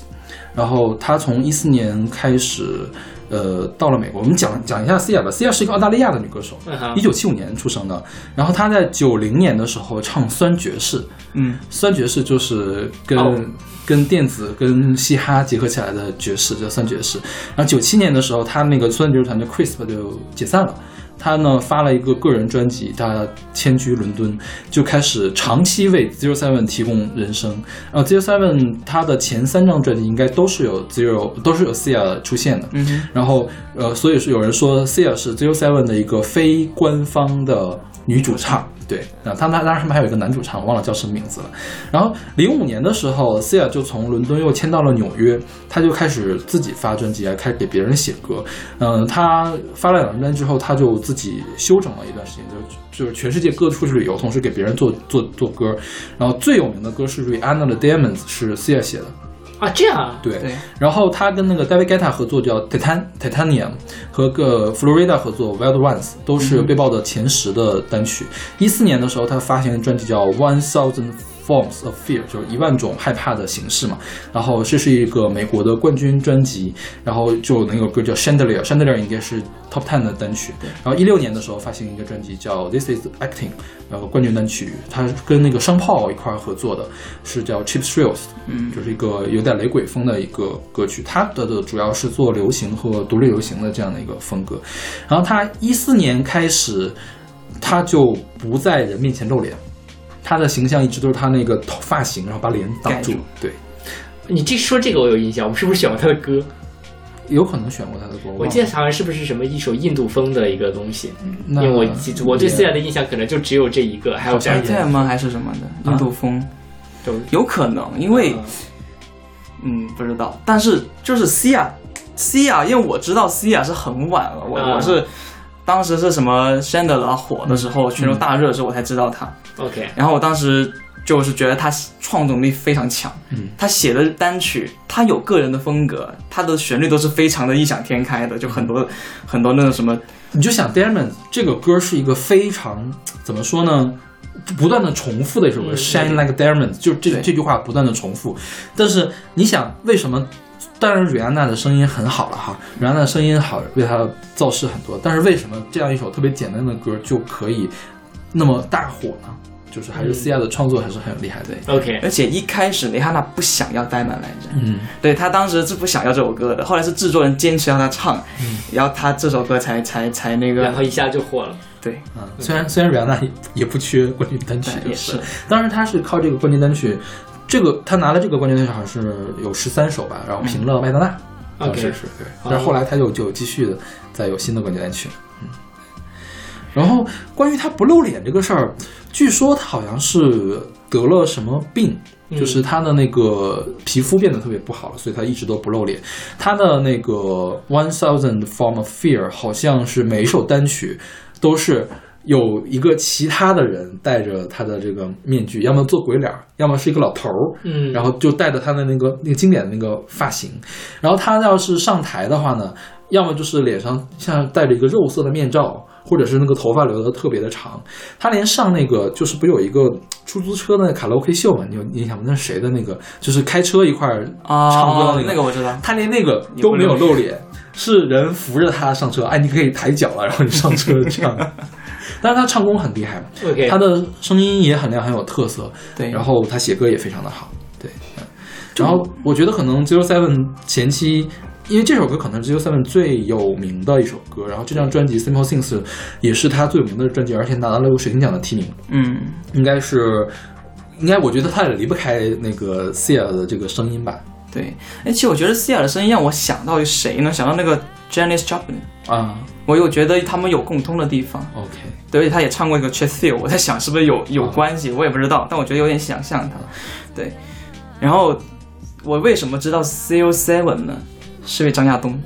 然后他从一四年开始，呃，到了美国。我们讲讲一下 Cia 吧，Cia 是一个澳大利亚的女歌手，一九七五年出生的，然后她在九零年的时候唱酸爵士，嗯，酸爵士就是跟、哦跟电子跟嘻哈结合起来的爵士，叫酸爵士。然后九七年的时候，他那个酸爵士团叫 Crisp 就解散了。他呢发了一个个人专辑，他迁居伦敦，就开始长期为 Zero Seven 提供人声。然后 Zero Seven 他的前三张专辑应该都是有 Zero 都是有 Cia 出现的。嗯，然后呃，所以是有人说 Cia 是 Zero Seven 的一个非官方的女主唱。对，啊，他他当然他们还有一个男主唱，我忘了叫什么名字了。然后零五年的时候，Sia 就从伦敦又迁到了纽约，他就开始自己发专辑，还开始给别人写歌。嗯、他发了两张专辑之后，他就自己休整了一段时间，就就是全世界各处去旅游，同时给别人做做做歌。然后最有名的歌是 Rihanna 的 Diamonds，是 Sia 写的。啊，这样啊，对，对，然后他跟那个 David Guetta 合作叫 Titan Titanium，和个 Florida 合作 Wild Ones，都是被报的前十的单曲。一四、年的时候，他发行的专辑叫 One Thousand Forms of Fear，就是一万种害怕的形式嘛。然后这是一个美国的冠军专辑，然后就那个歌叫 Chandelier，Chandelier 应该是 Top Ten 的单曲。然后一六年的时候发行一个专辑叫 This Is Acting，然后冠军单曲，他跟那个商炮一块儿合作的，是叫 Cheap Thrills，嗯就是一个有点雷鬼风的一个歌曲。他的的主要是做流行和独立流行的这样的一个风格。然后他一四年开始，他就不在人面前露脸，他的形象一直都是他那个头发型，然后把脸挡住。住。对，你这说这个我有印象，我们是不是选过他的歌？有可能选过他的歌，我记得好像是不是什么一首印度风的一个东西，那因为我记我对也 Cia 的印象可能就只有这一个，还有好像点也 a 吗？还是什么的？印度风？都有可能，因为嗯不知道，但是就是 Cia Cia，因为我知道 Cia 是很晚了，我、啊。我是当时是什么 Chandler 火的时候，全球大热的时候我才知道他，OK，然后我当时就是觉得他创作力非常强，嗯，他写的单曲，他有个人的风格，他的旋律都是非常的异想天开的，就很多很多那种什么你就想 Diamond 这个歌是一个非常怎么说呢？不断的重复的一首歌、嗯 s h i n e like a diamond，就这这句话不断的重复。但是你想，为什么？当然，瑞安娜的声音很好了哈，瑞安娜的声音好，为她造势很多。但是为什么这样一首特别简单的歌就可以那么大火呢？就是还是嗯 Cia 的创作还是很厉害的。OK，而且一开始蕾哈娜不想要呆满来着，嗯，对她当时是不想要这首歌的，后来是制作人坚持让她唱，然后她这首歌才才才那个然后一下就火了。对，嗯，虽然虽然瑞安娜也也不缺冠军单曲，也是当然她是靠这个冠军单曲这个他拿了这个冠军好像是有十三首吧，然后平了麦当娜，当 OK 时是对，但是后来他就就继续的再有新的冠军单曲，嗯。然后关于他不露脸这个事儿，据说他好像是得了什么病，嗯。就是他的那个皮肤变得特别不好了，所以他一直都不露脸。他的那个 One Thousand Form of Fear 好像是每一首单曲都是有一个其他的人戴着他的这个面具，要么做鬼脸儿，要么是一个老头儿，嗯然后就戴着他的那个那个经典的那个发型。然后他要是上台的话呢，要么就是脸上像戴着一个肉色的面罩，或者是那个头发留的特别的长。他连上那个就是不有一个出租车的卡拉 OK 秀嘛？你有印象吗？那是谁的那个？就是开车一块儿啊，唱歌的那个我知道。他连那个都没有露脸，是人扶着他上车。哎，你可以抬脚了，然后你上车这样。但是他唱功很厉害他的声音也很亮，很有特色。对然后他写歌也非常的好。对，嗯然后我觉得可能 Zero Seven 前期。因为这首歌可能是 Zero Seven 最有名的一首歌，然后这张专辑《Simple Things》也是他最有名的专辑，而且拿到了个水晶奖的提名，嗯，应该是，应该我觉得他也离不开那个 Sia 的这个声音吧。对。哎，其实我觉得 Sia 的声音让我想到谁呢？想到那个 Janis Joplin。啊我又觉得他们有共通的地方，，OK，对，而且他也唱过一个 Chest Feel，我在想是不是有有关系，我也不知道，但我觉得有点想象他，对。然后我为什么知道 Zero Seven 呢？是因为张亚东。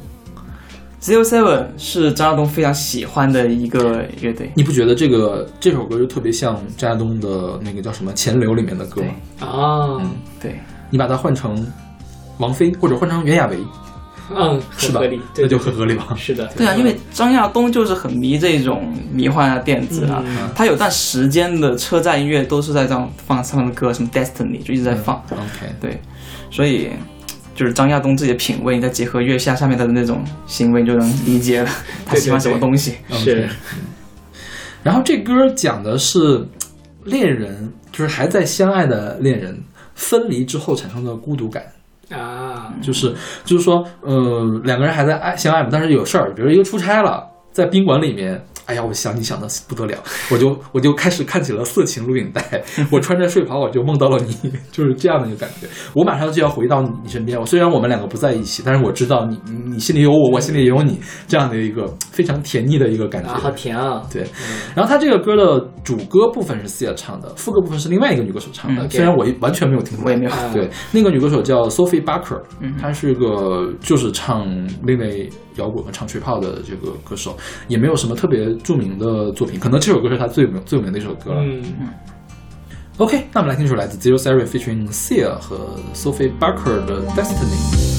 Zero Seven 是张亚东非常喜欢的一个乐队，你不觉得这个这首歌就特别像张亚东的那个叫什么《钱流》里面的歌吗？啊，对，你把它换成王菲或者换成袁娅维，嗯，是吧很合理，？对那就很合理吧？是的，对啊，因为张亚东就是很迷这种迷幻啊、电子啊，嗯他有段时间的车站音乐都是在这样放他们的歌，什么 Destiny 就一直在放，OK，对，所以就是张亚东自己的品味，你再结合月下下面的那种行为，你就能理解了他喜欢什么东西。是 OK 然后这歌讲的是恋人，就是还在相爱的恋人分离之后产生的孤独感。啊，就是就是说，呃，两个人还在爱相爱嘛，但是有事儿，比如一个出差了，在宾馆里面，哎呀，我想你想的不得了，我就我就开始看起了色情录影带，我穿着睡袍我就梦到了你，就是这样的一个感觉。我马上就要回到你身边，我虽然我们两个不在一起，但是我知道你你你心里有我，我心里也有你，这样的一个非常甜腻的一个感觉。啊，好甜啊，对，然后他这个歌的主歌部分是 Sia 唱的，副歌部分是另外一个女歌手唱的，嗯虽然我完全没有听过，我也没有。啊对，那个女歌手叫 Sophie Barker，嗯她是个就是唱另类摇滚和唱吹泡的这个歌手，也没有什么特别著名的作品，可能这首歌是他最有名最有名的一首歌了。嗯，OK，那我们来听一首来自 Zero Seven featuring Sia 和 Sophie Barker 的 Destiny。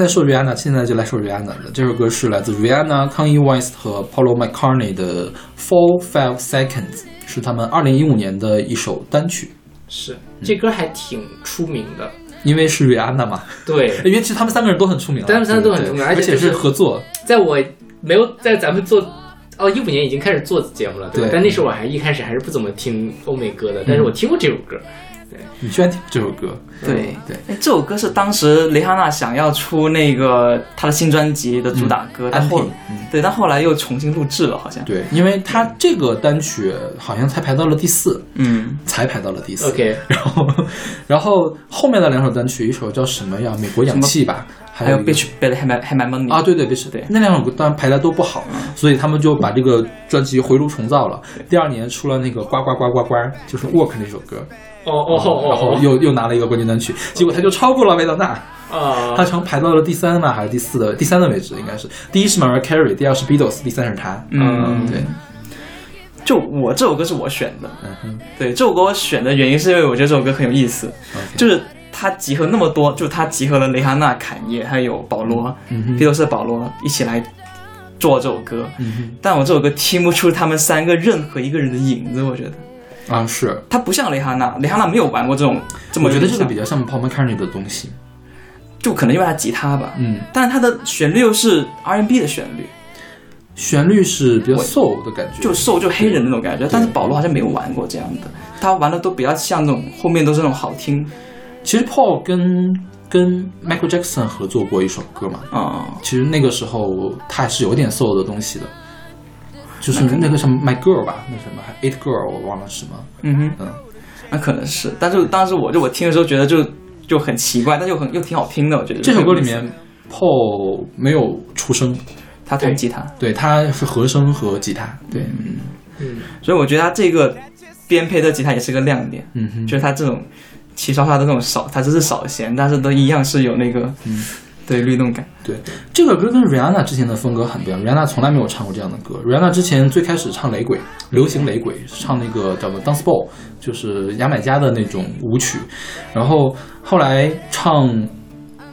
才说 Rihanna，现在就来说 Rihanna 的。这首歌是来自 Rihanna、Kanye West 和 Paul McCartney 的《Four Five Seconds》，是他们二零一五年的一首单曲。是这歌还挺出名的，因为是 Rihanna 嘛，对，因为其实他们三个人都很出名，他们三个都很出名而且是是合作。在我没有在咱们做。哦，一五年已经开始做节目了，对吧？对但那时候我还一开始还是不怎么听欧美歌的，但是我听过这首歌，你居然听这首歌？对对哎这首歌是当时蕾哈娜想要出那个她的新专辑的主打歌，但后嗯对，但后来又重新录制了，好像。对，因为他这个单曲好像才排到了第四，嗯，才排到了第四。OK 然后，然后后面的两首单曲，一首叫什么呀？美国氧气吧，还还有 Bitch Better Have My Have My Money 啊，对对对，是对那两首歌当然排的都不好，所以他们就把这个专辑回炉重造了。第二年出了那个呱呱呱呱呱，就是 Work 那首歌，哦哦哦然后哦又又拿了一个冠军单曲，结果他就超过了维当娜，啊。他成排到了第三嘛，还是第四的第三的位置，应该是。第一是 Mariah Carey，第二是 Beatles，第三是他。嗯。对，就我这首歌是我选的，嗯哼。对，这首歌我选的原因是因为我觉得这首歌很有意思。就是它集合那么多，就它集合了蕾哈娜、坎耶还有保罗，嗯哼。披头士保罗一起来做这首歌，嗯哼。但我这首歌听不出他们三个任何一个人的影子，我觉得啊是，他不像蕾哈娜，蕾哈娜没有玩过这种这么我觉得这个比较像 Paul McCartney 的东西，就可能因为它吉他吧，嗯，但是他的旋律又是 R&B 的旋律，旋律是比较 soul 的感觉，就瘦就黑人那种感觉，但是保罗好像没有玩过这样的，他玩的都比较像那种后面都是那种好听。其实 Paul 跟跟 Michael Jackson 合作过一首歌嘛，啊、其实那个时候他还是有点 soul 的东西的，就是那个什么 My Girl 吧，那什么 It Girl 我忘了什么，嗯哼，嗯，那可能是，但是当时我就我听的时候觉得就就很奇怪，但又很又挺好听的，我觉得。这首歌里面 Paul 没有出声，他弹吉他，对，他是和声和吉他，对，嗯。所以我觉得他这个编配的吉他也是个亮点，嗯哼，就是他这种齐刷刷的那种扫，他只是扫弦，但是都一样是有那个嗯对律动感。对，这个歌跟 Rihanna 之前的风格很不一样，Rihanna 从来没有唱过这样的歌。Rihanna 之前最开始唱雷鬼，流行雷鬼，唱那个叫做 dance ball，就是牙买加的那种舞曲，然后后来唱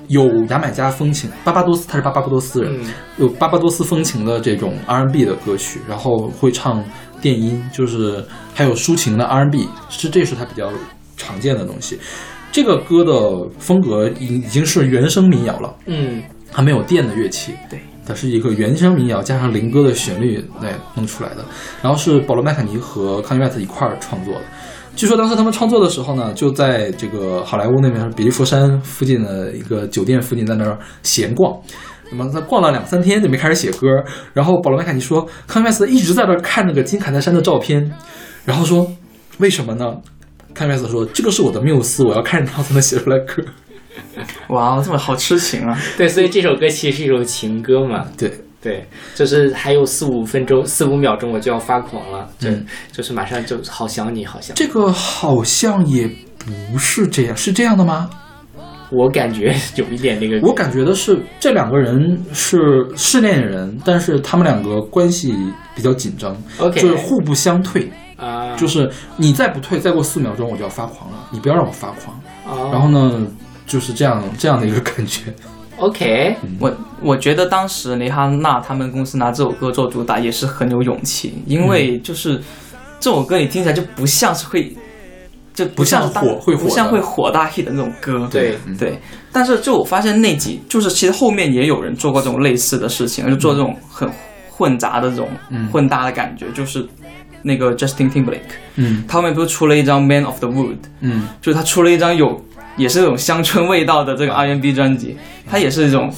有牙买加风情，巴巴多斯他是巴巴多斯人，嗯有巴巴多斯风情的这种 R&B 的歌曲，然后会唱电音，就是还有抒情的 R&B，是这是他比较常见的东西。这个歌的风格已已经是原声民谣了。嗯它没有电的乐器，对它是一个原声民谣加上灵歌的旋律来弄出来的，然后是保罗麦卡尼和康 a 麦特一块儿创作的。据说当时他们创作的时候呢，就在这个好莱坞那边比利佛山附近的一个酒店附近，在那儿闲逛。那么他逛了两三天就没开始写歌，然后保罗麦卡尼说，康麦斯一直在那儿看那个金卡戴珊的照片，然后说为什么呢？康麦斯说这个是我的缪斯，我要看着他才能写出来歌。哇，这么好痴情啊！对，所以这首歌其实是一首情歌嘛。对，对，就是还有四五分钟、四五秒钟我就要发狂了，对、嗯就是马上就好想你，好想。这个好像也不是这样，是这样的吗？我感觉有一点那个，我感觉的是这两个人是是恋人，但是他们两个关系比较紧张就是互不相退，啊，就是你再不退，再过四秒钟我就要发狂了，你不要让我发狂。哦。然后呢，就是这样这样的一个感觉。OK，我我觉得当时蕾哈娜他们公司拿这首歌做主打也是很有勇气，因为就是这首歌你听起来就不像是会，就不像是当不像火会火不像会火大 hit 的那种歌。对。嗯对，但是就我发现那几就是其实后面也有人做过这种类似的事情，就做这种很混杂的这种嗯。混搭的感觉，就是那个 Justin Timberlake，嗯。他后面不是出了一张《Man of the Wood》，嗯。就是他出了一张有也是那种乡村味道的这个 R&B 专辑，它也是一种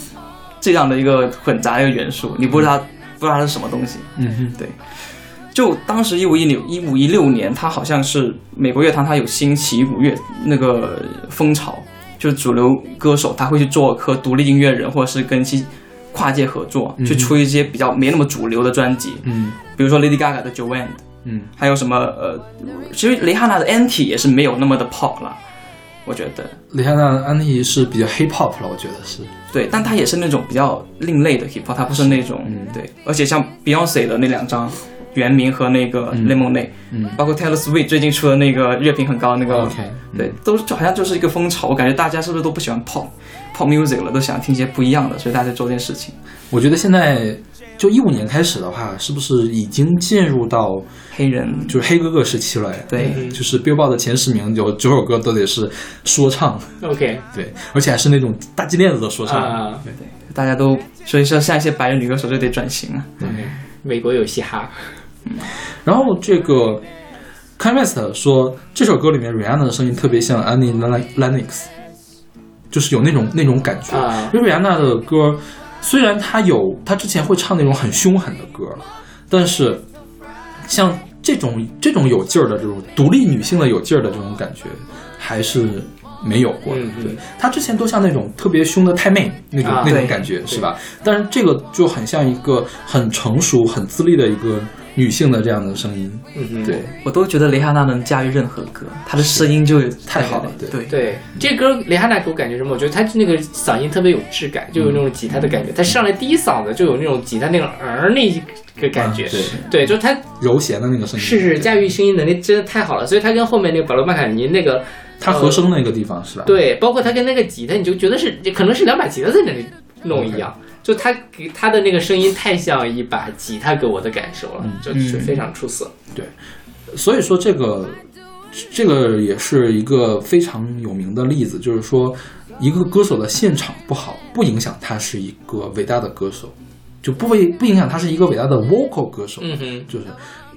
这样的一个混杂的一个元素，你不知道它不知道它是什么东西。嗯哼。对，就当时一五一六一五一六年，它好像是美国乐坛它有兴起一股乐那个风潮，就是主流歌手他会去做和独立音乐人或者是跟一些跨界合作，去出一些比较没那么主流的专辑，嗯。比如说 Lady Gaga 的 Joanne。嗯。还有什么呃，其实蕾哈娜的 Anti 也是没有那么的 pop 了，我觉得。蕾哈娜安妮是比较 hip hop 了，我觉得是。对，但她也是那种比较另类的 hip hop，她不是那种、嗯。对，而且像 Beyonce 的那两张原名和那个嗯 Lemonade，、嗯。包括 Taylor Swift 最近出的那个热评很高的那个 OK，对，都就好像就是一个风潮，我感觉大家是不是都不喜欢 pop pop music 了，都想听一些不一样的，所以大家在做这件事情。我觉得现在就一五年开始的话，是不是已经进入到黑人就是黑哥哥时期了？对。嗯就是 Billboard 的前十名有九首歌都得是说唱，OK。对，而且还是那种大金链子的说唱。啊。对。大家都所以说像一些白人女歌手就得转型了。，OK，美国有嘻哈，然后这个 k a m e s 说这首歌里面 Rihanna 的声音特别像 Annie Lennox，就是有那种那种感觉。啊。因为 Rihanna 的歌虽然他有他之前会唱那种很凶狠的歌，但是像这种这种有劲儿的这种独立女性的有劲儿的这种感觉还是没有过的。嗯嗯对，他之前都像那种特别凶的太妹那种、啊那种感觉是吧？但是这个就很像一个很成熟、很自立的一个女性的这样的声音。嗯嗯，对，我都觉得蕾哈娜能驾驭任何歌，她的声音就太好了对对对，这歌蕾哈娜给我感觉什么？我觉得她那个嗓音特别有质感，就有那种吉他的感觉。她上来第一嗓子就有那种吉他那个儿那个感觉。啊对对，就是她柔弦的那个声音，是是驾驭声音能力真的太好了，所以她跟后面那个保罗麦卡尼那个她和声那个地方是吧？，对，包括他跟那个吉他，你就觉得是可能是两把吉他在那里弄一样。就他给他的那个声音太像一把吉他给我的感受了，嗯就是非常出色。对所以说这个这个也是一个非常有名的例子，就是说一个歌手的现场不好，不影响他是一个伟大的歌手，就不为不影响他是一个伟大的 vocal 歌手。嗯哼，就是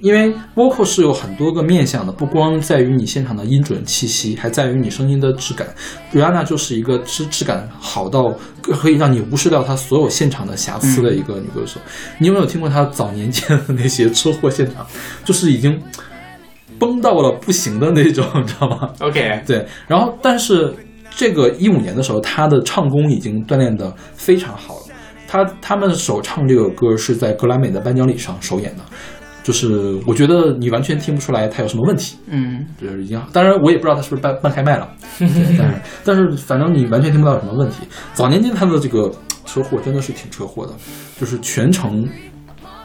因为 vocal 是有很多个面向的，不光在于你现场的音准气息，还在于你声音的质感。Rihanna 就是一个质质感好到可以让你无视掉她所有现场的瑕疵的一个女歌手。你有没有听过她早年间的那些车祸现场？就是已经崩到了不行的那种，你知道吗？OK，对，然后但是这个一五年的时候，他的唱功已经锻炼的非常好了。他他们首唱这个歌是在格莱美的颁奖礼上首演的，就是我觉得你完全听不出来他有什么问题，嗯，就是已经。当然我也不知道他是不是半半开麦了，但是但是反正你完全听不到有什么问题。早年间他的这个车祸真的是挺车祸的，就是全程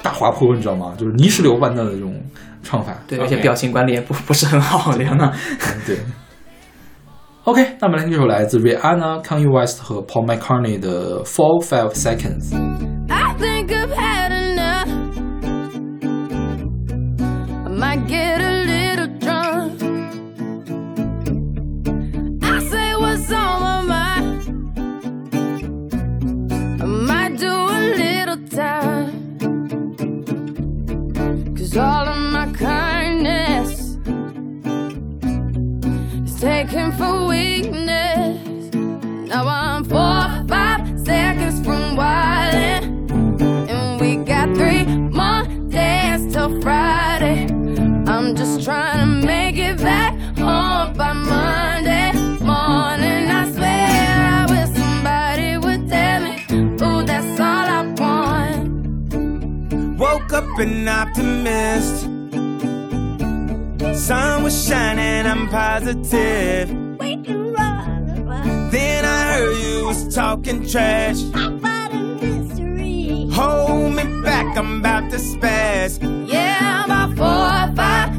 大滑坡，你知道吗？就是泥石流般的那种唱法。对，而且表情管理也不不是很好，蕾哈娜。嗯对。OK，那我们来听这首来自 Rihanna、Kanye West 和 Paul McCartney 的《Four Five Seconds》。get a little drunk. I say what's on my mind. I might do a little time. Cause all of my kindness is taken for weakness. Now I'm for. I'm just trying to make it back home by Monday morning. I swear I wish somebody would tell me, ooh, that's all I want. Woke up an optimist. Sun was shining, I'm positive. Then I heard you was talking trash. Hold me back, I'm about to spaz. Yeah, I'm about four or five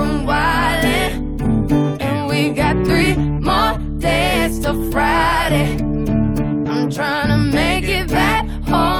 from wildin'. And we got three more days till Friday. I'm trying to make it back home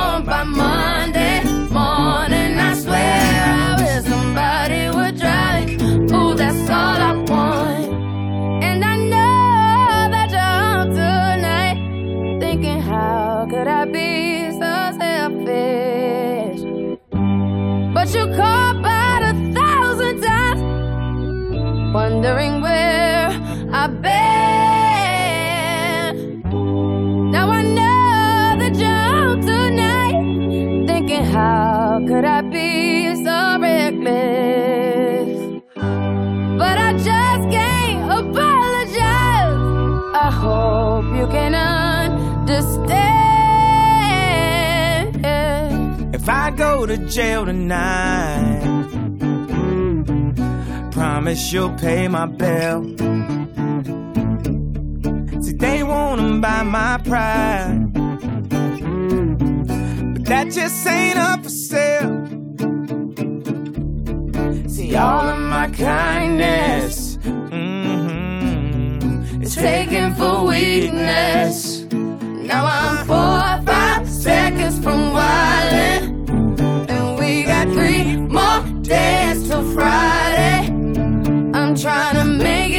could I be so reckless? But I just can't apologize. I hope you can understand. If I go to jail tonight, promise you'll pay my bill. See, they wanna buy my pride, that just ain't up for sale. See, all of my kindness mm-hmm, is taken for weakness. Now I'm four or five seconds from wildin'. And we got three more days till Friday. I'm trying to make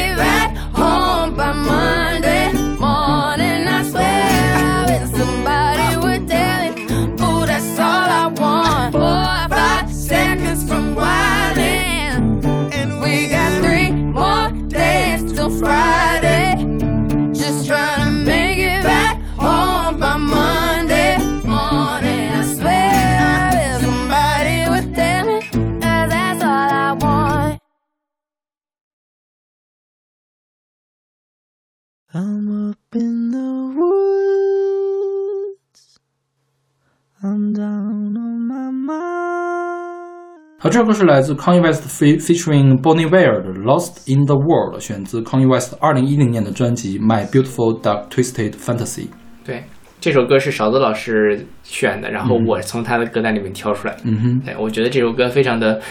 这首歌是来自 Kanye West fe- featuring Bonnie Ware 的《Lost in the World》，选自 Kanye West 二零一零年的专辑《My Beautiful Dark Twisted Fantasy》。对，这首歌是勺子老师选的，然后我从他的歌单里面挑出来的。嗯哼，对，我觉得这首歌非常的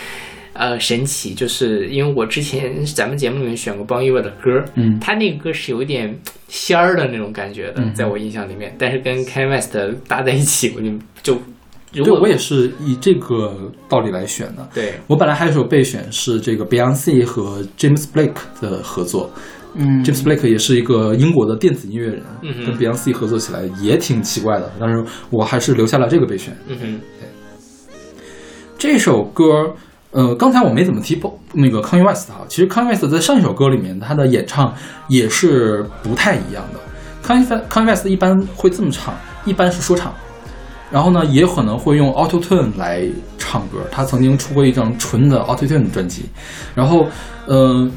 呃神奇，就是因为我之前咱们节目里面选过邦伊维的歌，嗯他那个歌是有一点仙儿的那种感觉的，嗯在我印象里面，但是跟 Kanye West 搭在一起，我就就如对，我也是以这个道理来选的。对我本来还有一首备选是这个 Beyonce 和 James Blake 的合作。嗯 James Blake 也是一个英国的电子音乐人，嗯哼跟 Beyonce 合作起来也挺奇怪的，但是我还是留下了这个备选。嗯哼，对这首歌，呃，刚才我没怎么提包那个 Kanye West 哈，其实 Kanye West 在上一首歌里面他的演唱也是不太一样的。Kanye Kanye West 一般会这么唱，一般是说唱，然后呢，也可能会用 Auto Tune 来唱歌。他曾经出过一张纯的 Auto Tune 专辑，然后，呃，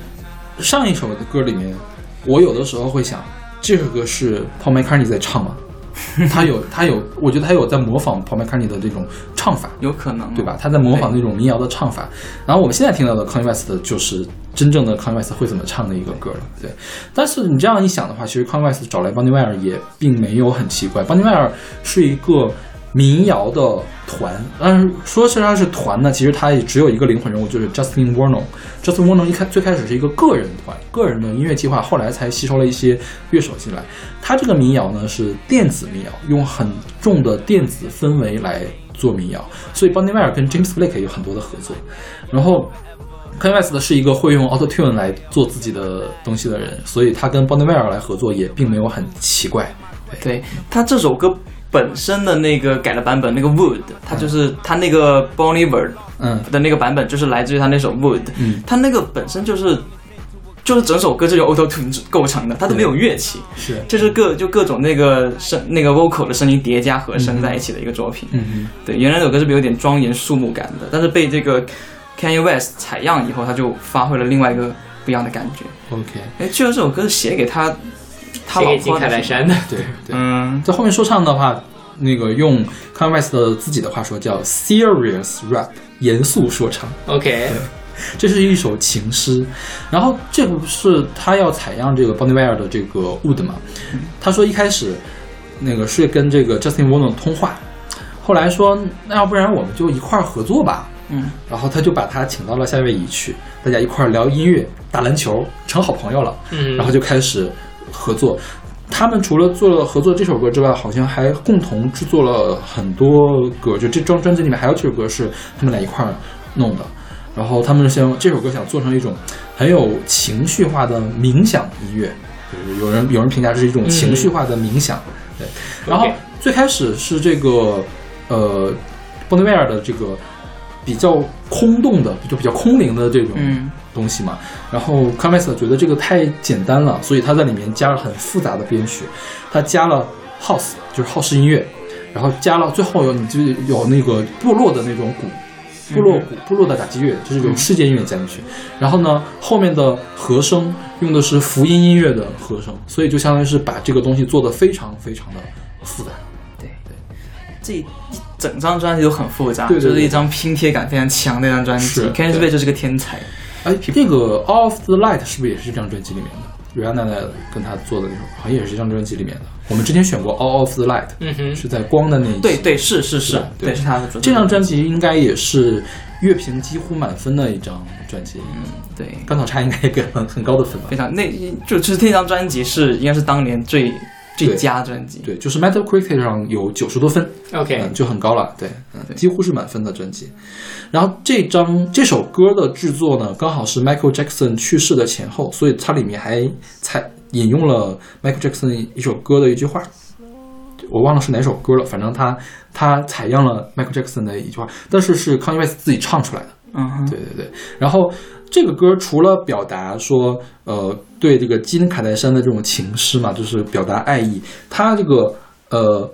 上一首的歌里面，我有的时候会想，这首歌是 Paul McCartney 在唱吗？他有，他有，我觉得他有在模仿 Paul McCartney 的这种唱法。有可能，对吧？？他在模仿那种民谣的唱法。然后我们现在听到的 Kanye West 就是真正的 Kanye West 会怎么唱的一个歌了，对。但是你这样一想的话，其实 Kanye West 找来 Bonnie Ware 也并没有很奇怪。Bonnie Ware 是一个民谣的团，但是说是他是团呢，其实他也只有一个灵魂人物，就是 Justin Vernon。Justin Vernon 一开最开始是一个个人团，个人的音乐计划，后来才吸收了一些乐手进来。他这个民谣呢是电子民谣，用很重的电子氛围来做民谣，所以 Bonnie m a r 跟 James Blake 有很多的合作。然后 Kanye West 是一个会用 Auto Tune 来做自己的东西的人，所以他跟 Bonnie m a r 来合作也并没有很奇怪。对他这首歌本身的那个改的版本，那个 Wood，它就是它那个 Bonnie Ware 嗯。的那个版本，就是来自于他那首 Wood，嗯。它那个本身就是就是整首歌就由 Auto Tune 构成的，它都没有乐器，是，就是各就各种那个声那个 vocal 的声音叠加和声在一起的一个作品。嗯对，原来那首歌是有点庄严肃穆感的，但是被这个 Kanye West 采样以后，他就发挥了另外一个不一样的感觉。，OK，哎，据说这首歌是写给他他老金婆的是吗凯莱山的。对对。嗯，在后面说唱的话，那个用 Kanye West 的自己的话说叫 serious rap，严肃说唱。OK，这是一首情诗，然后这不是他要采样这个 Bon Iver 的这个 Wood 嘛？他说一开始那个是跟这个 Justin Vernon 通话，后来说那要不然我们就一块儿合作吧。嗯，然后他就把他请到了夏威夷去，大家一块儿聊音乐、打篮球，成好朋友了。嗯，然后就开始合作。他们除了做了合作这首歌之外，好像还共同制作了很多歌。就这张专辑里面还有几首歌是他们俩一块儿弄的。然后他们想这首歌想做成一种很有情绪化的冥想音乐，就是有人有人评价这是一种情绪化的冥想。对，然后最开始是这个呃 b o n n i v e r 的这个比较空洞的，就比较空灵的这种东西嘛。然后 c o m e s 觉得这个太简单了，所以他在里面加了很复杂的编曲，他加了 house，就是浩式音乐，然后加了最后有你就有那个部落的那种鼓。部落鼓、部落的打击乐，就是有世界音乐加进去。然后呢，后面的和声用的是福音音乐的和声，所以就相当于是把这个东西做的非常非常的复杂。对对，这一整张专辑都很复杂，对对对就是一张拼贴感非常强的一张专辑。是 Kanye 对 West 就是个天才。哎，那个《All of the Light》是不是也是这张专辑里面的？Rihanna 跟他做的那首，好像也是这张专辑里面的。我们之前选过《All of the Light》，嗯哼是在光的那一期。对对是是是吧，对对是他的专这张专辑应该也是乐评几乎满分的一张专辑。嗯，对甘草差应该也给了很很高的分吧非？常那就就是那张专辑是应该是当年最最佳专辑。对，就是 Metacritic 上有九十多分。OK，嗯，就很高了，对，嗯，几乎是满分的专辑。然后这张这首歌的制作呢，刚好是 Michael Jackson 去世的前后，所以它里面还采引用了 Michael Jackson 一首歌的一句话，我忘了是哪首歌了，反正他他采样了 Michael Jackson 的一句话，但是是 Kanye West 自己唱出来的。嗯哼，对对对，然后这个歌除了表达说，呃，对这个金卡戴珊的这种情诗嘛，就是表达爱意，它这个呃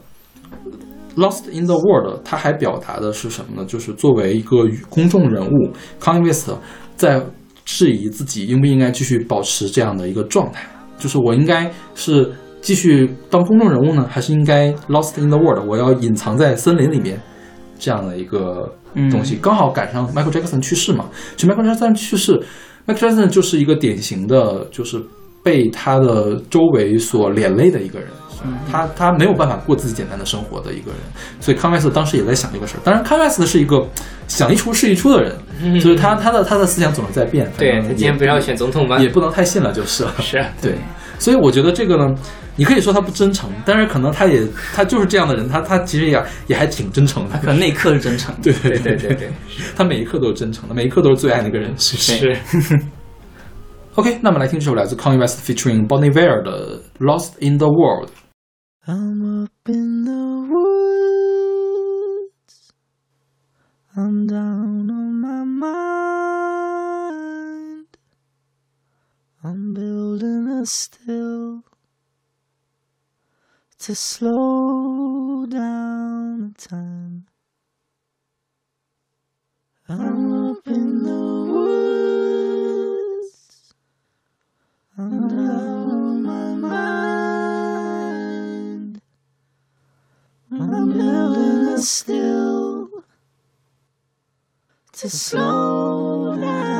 ，Lost in the World，它还表达的是什么呢？就是作为一个公众人物，Kanye West 在质疑自己应不应该继续保持这样的一个状态，就是我应该是继续当公众人物呢，还是应该 Lost in the World，我要隐藏在森林里面？这样的一个东西，刚好赶上 Michael Jackson 去世嘛。其实 Michael Jackson 去世，Michael Jackson 就是一个典型的，就是被他的周围所连累的一个人。他他没有办法过自己简单的生活的一个人，所以康 West 当时也在想这个事儿。当然，康 West 是一个想一出是一出的人，就是他他的他的思想总是在变。对他今天不要选总统吗？也不能太信了，就是了。是对，所以我觉得这个呢，你可以说他不真诚，但是可能他也他就是这样的人，他他其实也也还挺真诚的。他可能那一刻是真诚。对对对对对对，他 每一刻都是真诚的，每一刻都是最爱那个人，是不是是。OK，那么来听这首来自 Kanye West featuring bonnie ver 的《Lost in the World》。I'm up in the woods. I'm down on my mind. I'm building a still to slow down the time. I'm up in the woods. I'm down on my mind. I'm building a still to slow down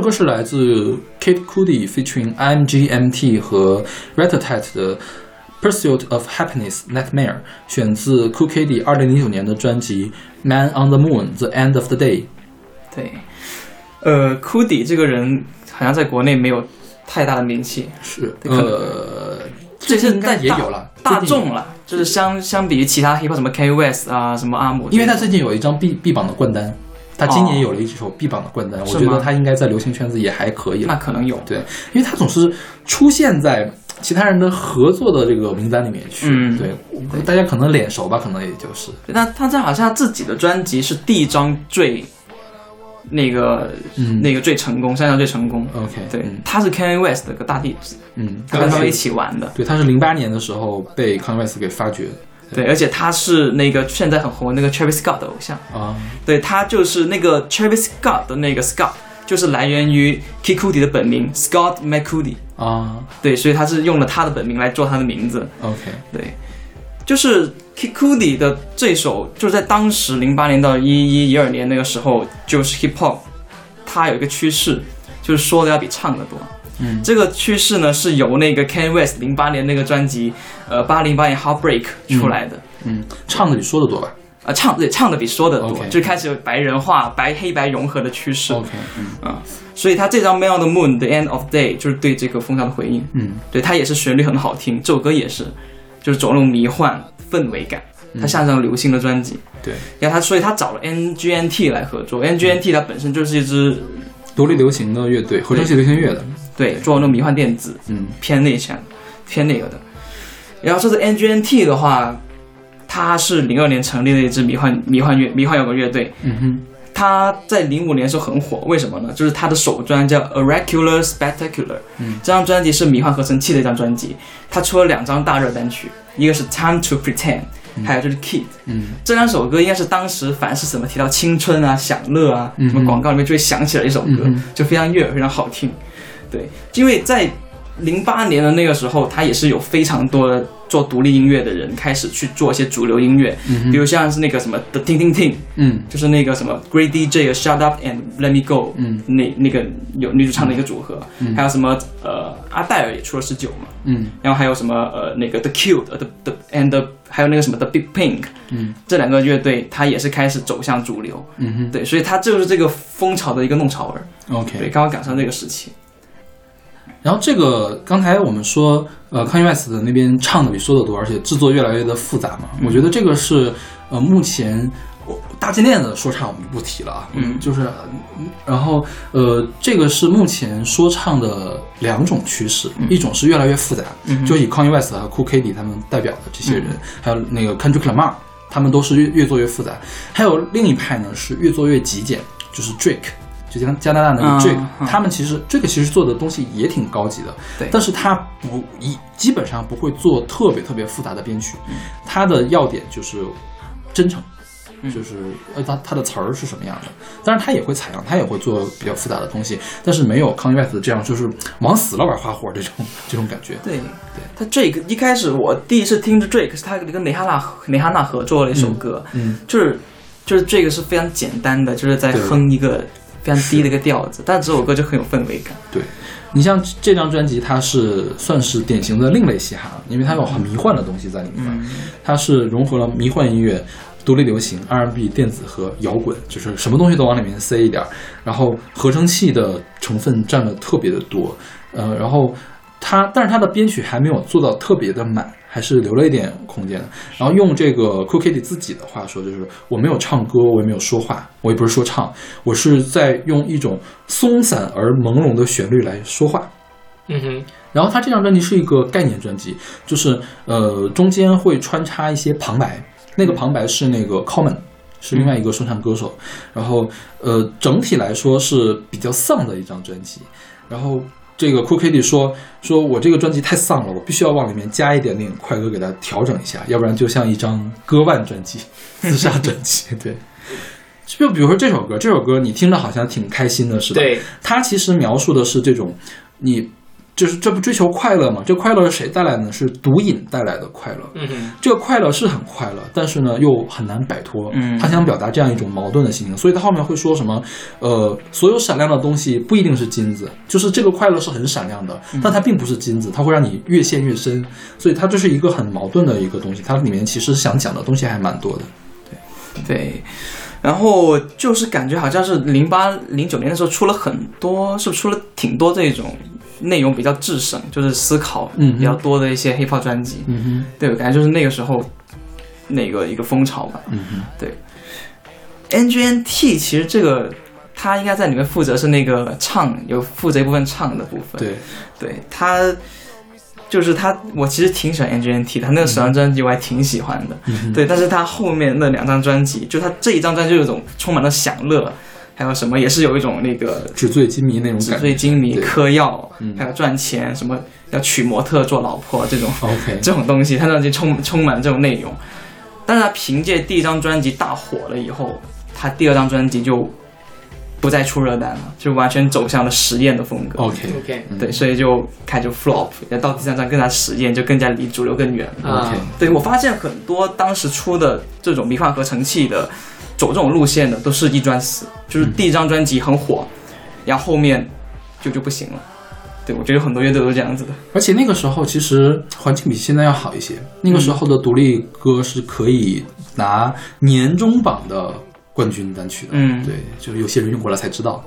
首歌是来自 Kate Cudi featuring IMGMT 和 Rat-a-tat 的 Pursuit of Happiness Nightmare，选自 Cool Kid 二零零九年的专辑 Man on the Moon The End of the Day。对，呃，库迪这个人好像在国内没有太大的名气，是呃，最近应该在也有了大众了，就是相相比于其他 hiphop 什么 K West 啊，什么阿姆，因为他最近有一张 B B 榜的冠单，他今年有了一首 B 榜的冠单，我觉得他应该在流行圈子也还可以了。那可能有，对，因为他总是出现在其他人的合作的这个名单里面去。嗯对，大家可能脸熟吧，可能也就是。那他这好像自己的专辑是第一张最那个、嗯那个最成功，三张最成功。OK，对，嗯他是 Kanye West 的个大弟子，嗯，他跟他们一起玩的。对，他是零八年的时候被 Kanye West 给发掘的对，而且他是那个现在很红的那个 Travis Scott 的偶像。啊。对他就是那个 Travis Scott 的那个 Scott，就是来源于 Kid Cudi 的本名 Scott McCudi。啊对，所以他是用了他的本名来做他的名字。，OK，对，就是 Kid Cudi 的这首，就是在当时零八年到一一一二年那个时候，就是 Hip Hop，它有一个趋势，就是说的要比唱的多。嗯这个趋势呢是由那个 Kanye West 零八年那个专辑，呃，八零八年 Heartbreak 出来的。嗯，唱的比说的多吧啊，唱对唱的比说的多就开始有白人化、白黑白融合的趋势。？OK，嗯啊，所以他这张《Man on the Moon》The End of Day 就是对这个风潮的回应。嗯对，它也是旋律很好听，这首歌也是，就是走那种迷幻氛围感，他像一张流行的专辑。对，然后他，所以他找了 NGNT 来合作，NGNT 它本身就是一支独立流行的乐队，合成器流行乐的。对做那种迷幻电子，嗯。偏内向，偏那个的。然后这次 NGNT 的话，它是零二年成立的一支迷幻迷幻乐迷幻摇滚乐队，嗯哼，他在零五年的时候很火，为什么呢？就是他的首专叫《Oracular Spectacular》，嗯，这张专辑是迷幻合成器的一张专辑，他出了两张大热单曲，一个是《Time to Pretend》，还有就是《Kid》。嗯。这两首歌应该是当时凡是什么提到青春啊、享乐啊，嗯什么广告里面就会响起来一首歌，嗯就非常悦耳，非常好听。对，因为在零八年的那个时候，他也是有非常多的做独立音乐的人开始去做一些主流音乐，比如像是那个什么 The Ting Ting Ting，嗯。就是那个什么 Great DJ 的 Shut Up and Let Me Go，嗯，那那个有女主唱的一个组合，还有什么呃阿黛尔也出了十九嘛，嗯。然后还有什么呃那个 The Cute 呃 The The and the, 还有那个什么 The Big Pink，嗯，这两个乐队它也是开始走向主流，嗯哼。对，所以他就是这个风潮的一个弄潮儿，对，，OK。对。刚刚赶上这个时期，然后这个刚才我们说，呃，Kanye West 的那边唱的比说的多，而且制作越来越的复杂嘛。我觉得这个是呃目前我大金链子说唱我们不提了啊，嗯就是嗯然后呃这个是目前说唱的两种趋势，一种是越来越复杂，嗯就以 Kanye West 和 Cool K D 他们代表的这些人，还有那个 Kendrick Lamar，他们都是越越做越复杂。还有另一派呢是越做越极简，就是 Drake。就像加拿大那个嗯 Drake，、嗯。他们其实这个其实做的东西也挺高级的，对。但是他不一基本上不会做特别特别复杂的编曲，他的要点就是真诚，就是呃他他的词儿是什么样的，当然他也会采样，他也会做比较复杂的东西，但是没有 Kanye West 这样就是往死了玩花活这种 这种感觉。对。对，他 Drake 一开始我第一次听着 Drake 是他跟蕾哈娜蕾哈娜合作了一首歌，嗯，就是就是这个是非常简单的，就是在哼一个非常低的一个调子，但这首歌就很有氛围感。对，你像这张专辑，它是算是典型的另类嘻哈，因为它有很迷幻的东西在里面，它是融合了迷幻音乐、独立流行、R&B、电子和摇滚，就是什么东西都往里面塞一点儿，然后合成器的成分占了特别的多，呃，然后它，但是它的编曲还没有做到特别的满。还是留了一点空间的。然后用这个 Cool Kitty 自己的话说，就是我没有唱歌，我也没有说话，我也不是说唱，我是在用一种松散而朦胧的旋律来说话。嗯哼，然后他这张专辑是一个概念专辑，就是呃中间会穿插一些旁白，那个旁白是那个 Common，是另外一个说唱歌手。然后呃整体来说是比较丧的一张专辑。然后这个 Cool Kitty 说说我这个专辑太丧了，我必须要往里面加一点点快歌给它调整一下，要不然就像一张割腕专辑、自杀专辑。对。就比如说这首歌，这首歌你听着好像挺开心的，是吧？对，它其实描述的是这种，你就是这不追求快乐嘛？这快乐是谁带来的呢？是毒瘾带来的快乐。嗯哼，这个快乐是很快乐，但是呢又很难摆脱。嗯他想表达这样一种矛盾的心情，所以他后面会说什么？呃，所有闪亮的东西不一定是金子，就是这个快乐是很闪亮的，但它并不是金子，它会让你越陷越深。所以它就是一个很矛盾的一个东西，它里面其实想讲的东西还蛮多的。对对，然后就是感觉好像是零八零九年的时候出了很多，是不是出了挺多这种内容比较制胜，就是思考嗯比较多的一些 hip hop 专辑。嗯对，我感觉就是那个时候那个一个风潮吧。嗯哼，对，NGNT 其实这个他应该在里面负责是那个唱，有负责一部分唱的部分。对，对他就是他，我其实挺喜欢 NGNT 的，他那个首张专辑我还挺喜欢的。嗯对，但是他后面那两张专辑，就他这一张专辑就有种充满了享乐，还有什么也是有一种那个纸醉金迷那种纸感觉。醉金迷、嗑药嗯，还有赚钱，什么要娶模特做老婆这种 OK，这种东西，他专辑充充满了这种内容。但是他凭借第一张专辑大火了以后，他第二张专辑就不再出热单了，就完全走向了实验的风格。OK，OK 对，所以就开始 flop，到第三张更加实验，就更加离主流更远了。啊 OK，对我发现很多当时出的这种迷幻合成器的，走这种路线的都是一专死，就是第一张专辑很火，然后后面就就不行了。对，我觉得很多乐队都是这样子的。而且那个时候其实环境比现在要好一些，那个时候的独立歌是可以拿年终榜的冠军单曲的。嗯对，就是有些人用过了才知道。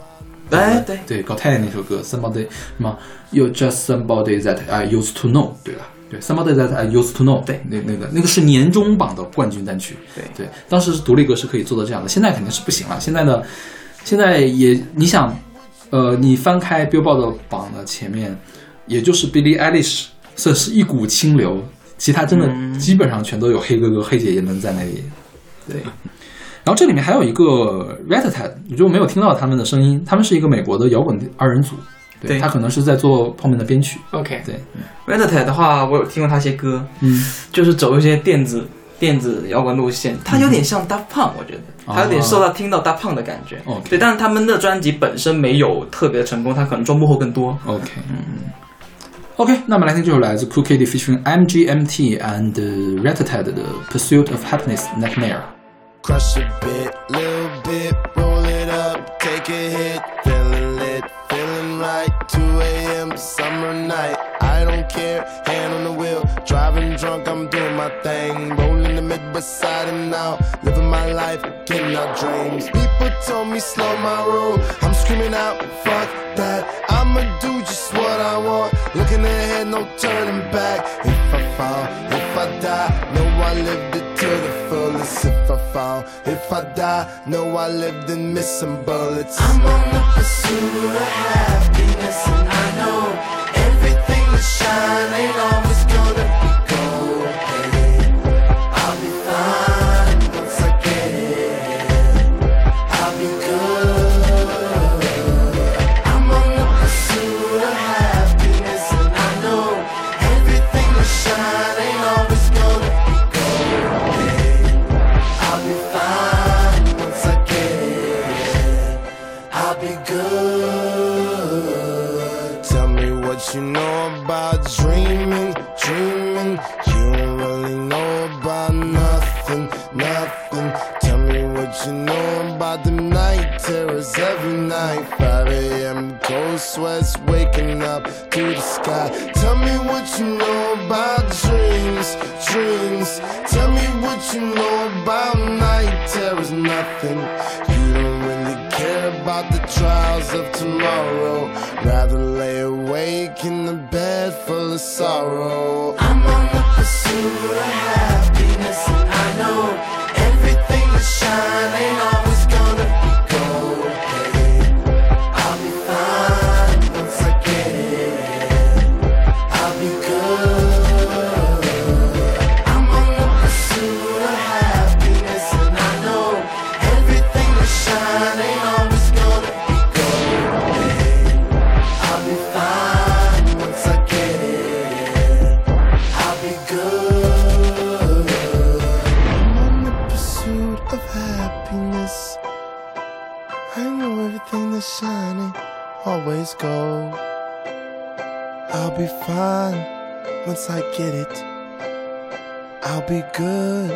哎，对，对，高泰那首歌，Somebody 什么，You just somebody that I used to know，对了，对，Somebody that I used to know，对那那个那个是年终榜的冠军单曲，对。对，当时是独立歌是可以做到这样的，现在肯定是不行了，现在呢现在也你想，呃，你翻开 Billboard 的榜的前面，也就是 Billie Eilish 这是一股清流，其他真的嗯。基本上全都有黑哥哥、黑姐姐们在那里，对。然后这里面还有一个 Rat Tat，我就没有听到他们的声音，他们是一个美国的摇滚二人组，对他可能是在做泡面的编曲 ok 对 rattat 的话我有听过他一些歌嗯就是走一些电子电子摇滚路线他有点像大胖我觉得他有点受到听到大胖的感觉对但是他们的专辑本身没有特别成功他可能做幕后更多 ok 嗯 ok 那么来听这首来自 cookie 的 fishingmgmt and rattat 的 pursuit of Happiness Nightmare。Crush a bit, little bit roll it up take hit night. I don't care, hand on the wheel. Driving drunk, I'm doing my thing. Rolling the Midwest side and now. Living my life, getting out dreams. People told me slow my roll. I'm screaming out, fuck that. I'ma do just what I want. Looking ahead, no turning back. If I fall, if I die, know I lived it to the fullest. If I fall, if I die, know I lived in missing bullets. I'm on the pursuit of happiness, and I know time ain't over. hours every night. 5 a.m. cold sweats waking up to the sky. Tell me what you know about dreams, dreams. Tell me what you know about night nothing. You don't really care about the trials of tomorrow. Rather lay awake in the bed full of sorrow. I'm on the pursuit of once I get it, I'll be good.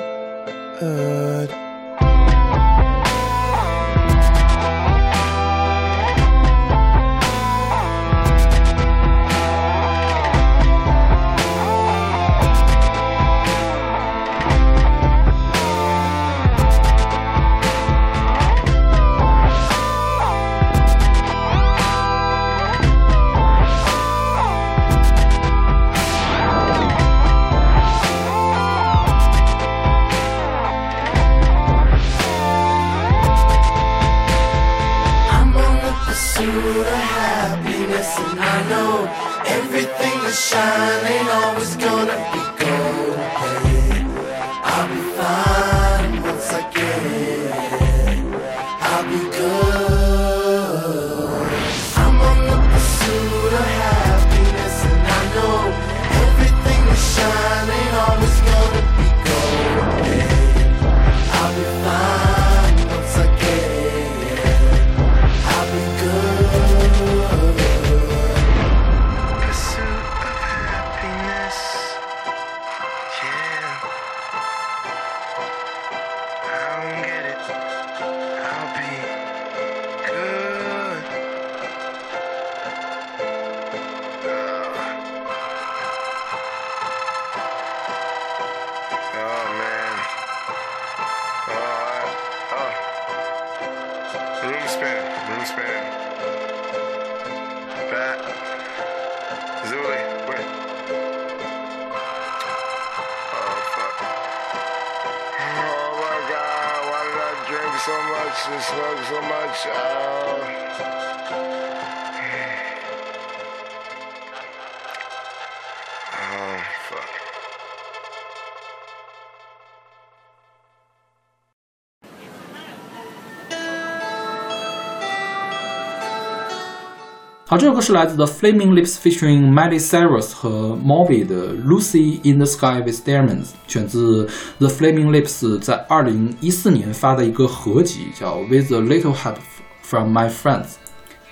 这首歌是来自 The Flaming Lips featuring Mandy Cyrus 和 Moby 的 Lucy in the Sky With Diamonds，选自 The Flaming Lips 在2014年发的一个合集，叫 With A Little Help From My Friends。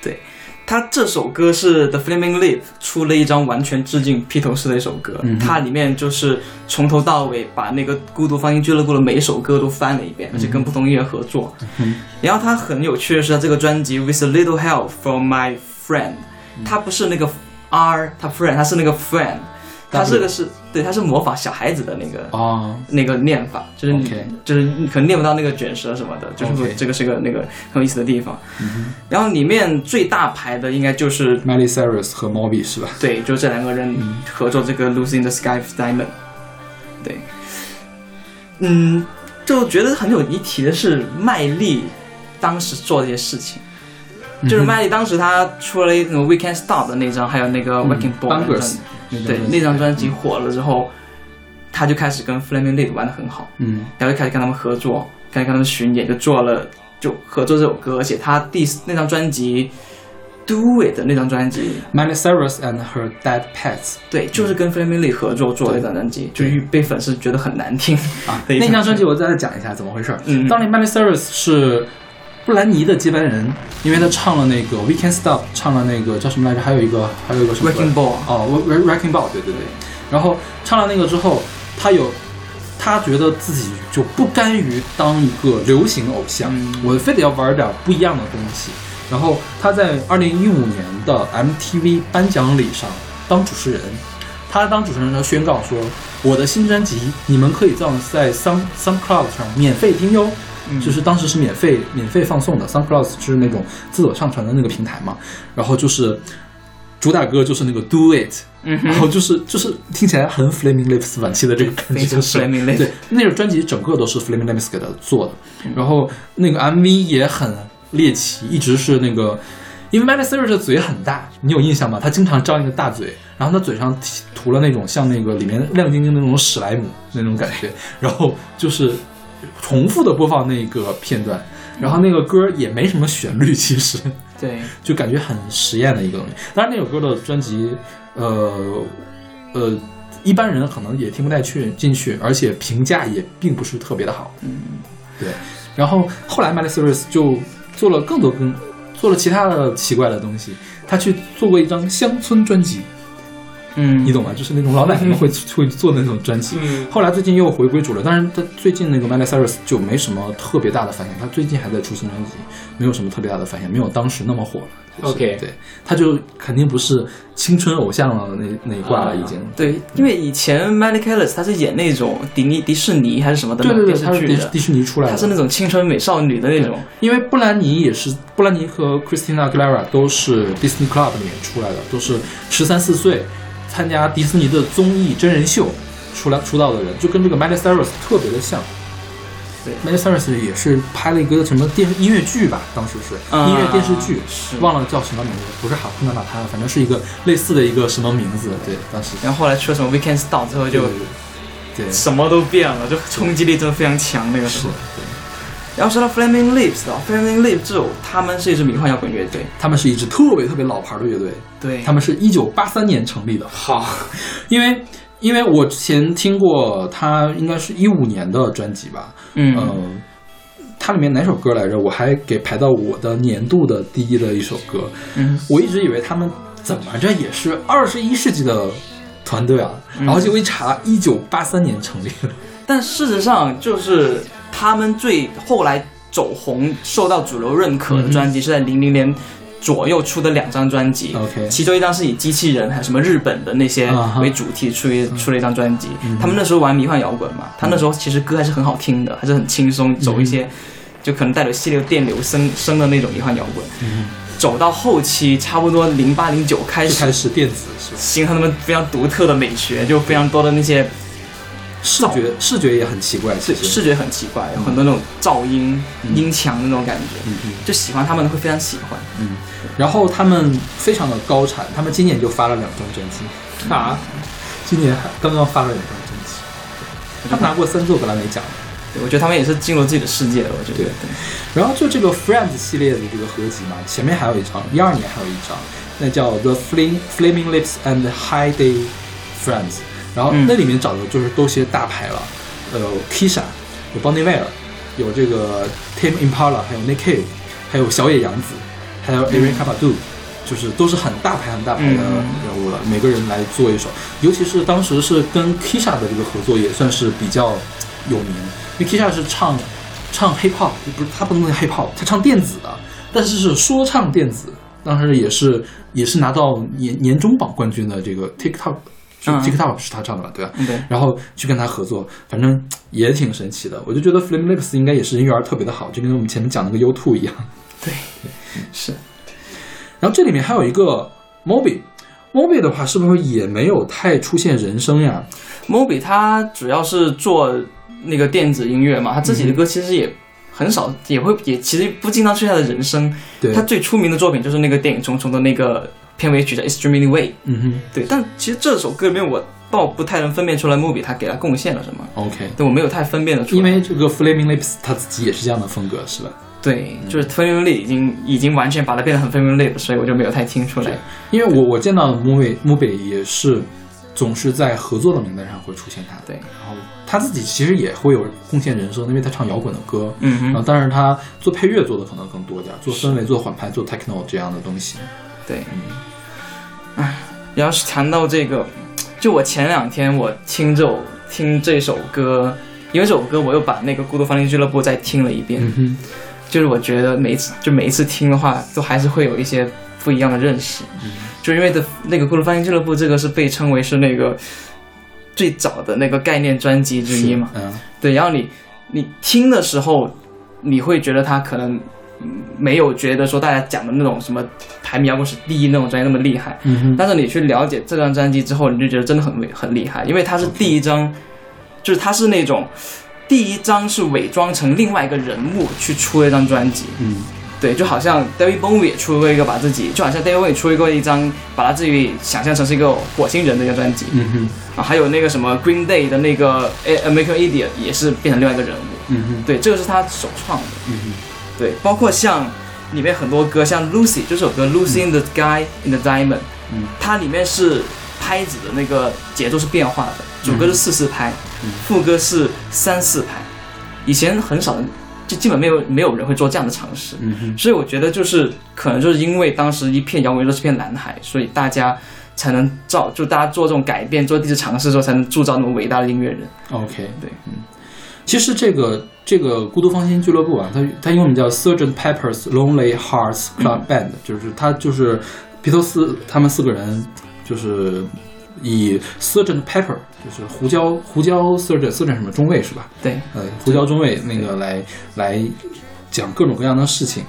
对，这首歌是 The Flaming Lips 出了一张完全致敬披头士的一首歌，它里面就是从头到尾把那个孤独放映俱乐部的每一首歌都翻了一遍，而且跟不同音乐合作。然后它很有趣的是它这个专辑 With A Little Help From My Friends。Friend，它嗯不是那个 R，他 friend，他是那个 friend，他这个是对，他是模仿小孩子的那个啊，那个念法，就是你就是你可能念不到那个卷舌什么的，就是这个是个那个很有意思的地方。然后里面最大牌的应该就是，Miley Cyrus 和 Moby 是吧？对，就这两个人合作这个《in the Sky with Diamond》。对，嗯，就觉得很有一提的是麦莉当时做这些事情。就是麦莉当时她出了一个《We Can't Stop》的那张，还有那个《Wrecking Ball》那张 Bangers 对那张专辑火了之后，他就开始跟 Flaming Lip 玩的很好，嗯。然后就开始跟他们合作，开始跟他们巡演，就做了就合作这首歌，而且他第那张专辑《Do It》的那张专辑，，Miley Cyrus and Her Dead Pets 对，就是跟 Flaming Lip 合作做的那张专辑，就是被粉丝觉得很难听啊，那张专辑我再讲一下怎么回事儿。嗯。当年 Miley Cyrus 是布兰妮的接班人，因为她唱了那个 We Can't Stop，唱了那个叫什么来着？还有一个还有一个什么 Wrecking Ball 哦，Wre-，Wrecking Ball，对对对。然后唱了那个之后，她有。她觉得自己就不甘于当一个流行偶像，我非得要玩点不一样的东西。然后她在二零一五年的 MTV 颁奖礼上当主持人，她当主持人的时候宣告说：“我的新专辑你们可以在在 Sun SoundCloud 上免费听哟。”就是当时是免费免费放送的，SoundCloud 是那种自我上传的那个平台嘛。然后就是主打歌就是那个 Do It，、嗯然后就是就是听起来很 Flaming Lips 晚期的这个感觉，就是 Flaming Lips 对，那个专辑整个都是 Flaming Lips 给他做的，然后那个 MV 也很猎奇，一直是那个。因为 Miley Cyrus 的嘴很大，你有印象吗？他经常张一个大嘴，然后他嘴上涂了那种像那个里面亮晶晶的那种史莱姆那种感觉，然后就是重复的播放那个片段，然后那个歌也没什么旋律，其实对，就感觉很实验的一个东西。当然，那首歌的专辑，呃呃，一般人可能也听不太去进去，而且评价也并不是特别的好。嗯，对。然后后来 Miley Cyrus 就做了更多更做了其他的奇怪的东西，他去做过一张乡村专辑。嗯你懂吗？就是那种老奶奶会会做的那种专辑。嗯后来最近又回归主流，但是他最近那个 Miley Cyrus 就没什么特别大的反响，他最近还在出新专辑，没有什么特别大的反响，没有当时那么火了。就是 OK 对，他就肯定不是青春偶像了那那一挂了，已经。对，因为以前 Miley Cyrus 他是演那种迪尼迪士尼还是什么的对对对，他是迪迪士尼出来的，他是那种青春美少女的那种。因为布兰妮也是，布兰妮和 Christina Aguilera 都是 Disney Club 里面出来的，都是十三四岁参加迪士尼的综艺真人秀出来出道的人，就跟这个 Miley Cyrus 特别的像。对，Miley Cyrus 也是拍了一个什么电视音乐剧吧，当时是、啊音乐电视剧，忘了叫什么名字，不是哈库纳马塔，反正是一个类似的一个什么名字。对，当时然后后来出了什么 Weekend Star 之后就对什么都变了，就冲击力真的非常强那个时候。然后说到 Flaming Lips 啊，Flaming Lips 这首他们是一支迷幻摇滚乐队，他们是一支特别特别老牌的乐队，对他们是一九八三年成立的。好，因为因为我之前听过他应该是一五年的专辑吧，嗯呃它里面哪首歌来着？我还给排到我的年度的第一的一首歌。嗯，我一直以为他们怎么着也是二十一世纪的团队啊，嗯然后结果一查，一九八三年成立的。但事实上就是他们最后来走红、受到主流认可的专辑是在零零年左右出的两张专辑。OK 其中一张是以机器人还有什么日本的那些为主题出一出了一张专辑。嗯他们那时候玩迷幻摇滚嘛，他那时候其实歌还是很好听的，还是很轻松，走一些就可能带着细流电流声声的那种迷幻摇滚。嗯，走到后期，差不多零八零九开始开始电子是吧？形成他们非常独特的美学，就非常多的那些视觉视觉也很奇怪，视视觉很奇怪，有很多那种噪音、嗯。音墙的那种感觉，嗯嗯就喜欢他们会非常喜欢。嗯，然后他们非常的高产，他们今年就发了两张专辑，啊，今年还刚刚发了两张专辑，他们拿过三座格莱美奖。对我觉得他们也是进入自己的世界了。我觉得，对。然后就这个 Friends 系列的这个合集嘛，前面还有一张，一二年还有一张，那叫 The Flaming Flaming Lips and High Day Friends，然后嗯那里面找的就是都些大牌了，呃，Kisha，有 Bonnie Ware，有这个 Tim Impala，还有 Nick Cave，还有小野洋子，还有 Erykah Badu，就是都是很大牌很大牌的嗯。人物了，每个人来做一首，尤其是当时是跟 Kisha 的这个合作也算是比较有名，因为 Kisha 是唱唱 hip hop，不是他不能叫 hip hop，他唱电子的，但是是说唱电子，当时也是也是拿到年年终榜冠军的这个 TikTok。是嗯 TikTok 是他唱的吧，对吧？然后去跟他合作，反正也挺神奇的。我就觉得 Flame Lips 应该也是人缘特别的好，就跟我们前面讲那个 U Two 一样。对，是。然后这里面还有一个 Moby，Moby 的话是不是也没有太出现人声呀？Moby 他主要是做那个电子音乐嘛，他自己的歌其实也很少，也会也其实不经常出现他的人声。对他最出名的作品就是那个电影《虫虫》的那个片尾曲叫《Extremely Way》。嗯哼对，但其实这首歌里面我倒不太能分辨出来 Moby 他给他贡献了什么。，OK，对我没有太分辨的出来。因为这个 Flaming Lips 他自己也是这样的风格，是吧？对，就是 Flaming Lips 已经已经完全把它变得很 Flaming Lips，所以我就没有太听出来。因为我我见到的 Moby Moby 也是总是在合作的名单上会出现他，对，然后他自己其实也会有贡献人声，因为他唱摇滚的歌，嗯哼然后但是他做配乐做的可能更多点儿，做氛围、做缓拍、做 techno 这样的东西。对，唉，要是谈到这个，就我前两天我听这首听这首歌，因为这首歌我又把那个《孤独芳林俱乐部》再听了一遍，嗯，就是我觉得每一次就每一次听的话，都还是会有一些不一样的认识，嗯就因为的那个《孤独芳林俱乐部》这个是被称为是那个最早的那个概念专辑之一嘛，嗯，对，然后你你听的时候，你会觉得它可能嗯没有觉得说大家讲的那种什么排名摇滚史第一那种专业那么厉害，但是你去了解这张专辑之后，你就觉得真的很很厉害，因为它是第一张，就是它是那种第一张是伪装成另外一个人物去出了一张专辑，嗯，对，就好像 David Bowie 也出过一个把自己，就好像 David Bowie 出过一张把他自己想象成是一个火星人的一个专辑，嗯哼，啊，还有那个什么 Green Day 的那个《American Idiot》也是变成另外一个人物，嗯哼，对，这个是他首创的，嗯哼，对，包括像里面很多歌，像 Lucy 这首歌《Lucy in the Sky in the Diamond》，嗯，它里面是拍子的那个节奏是变化的，主歌是四四拍，嗯。副歌是三四拍，以前很少人，就基本没有没有人会做这样的尝试，嗯哼，所以我觉得就是可能就是因为当时一片摇滚乐是片蓝海，所以大家才能造，就大家做这种改变，做第一次尝试的时候，才能铸造那么伟大的音乐人。OK，对，嗯，其实这个这个孤独芳心俱乐部啊，它它英文名叫 Sgt. Pepper's Lonely Hearts Club Band，、就是它就是披头士他们四个人就是以 Sgt. Pepper 就是胡椒胡椒 Sgt. Sgt. 什么中尉是吧？对，呃，胡椒中尉那个来来讲各种各样的事情。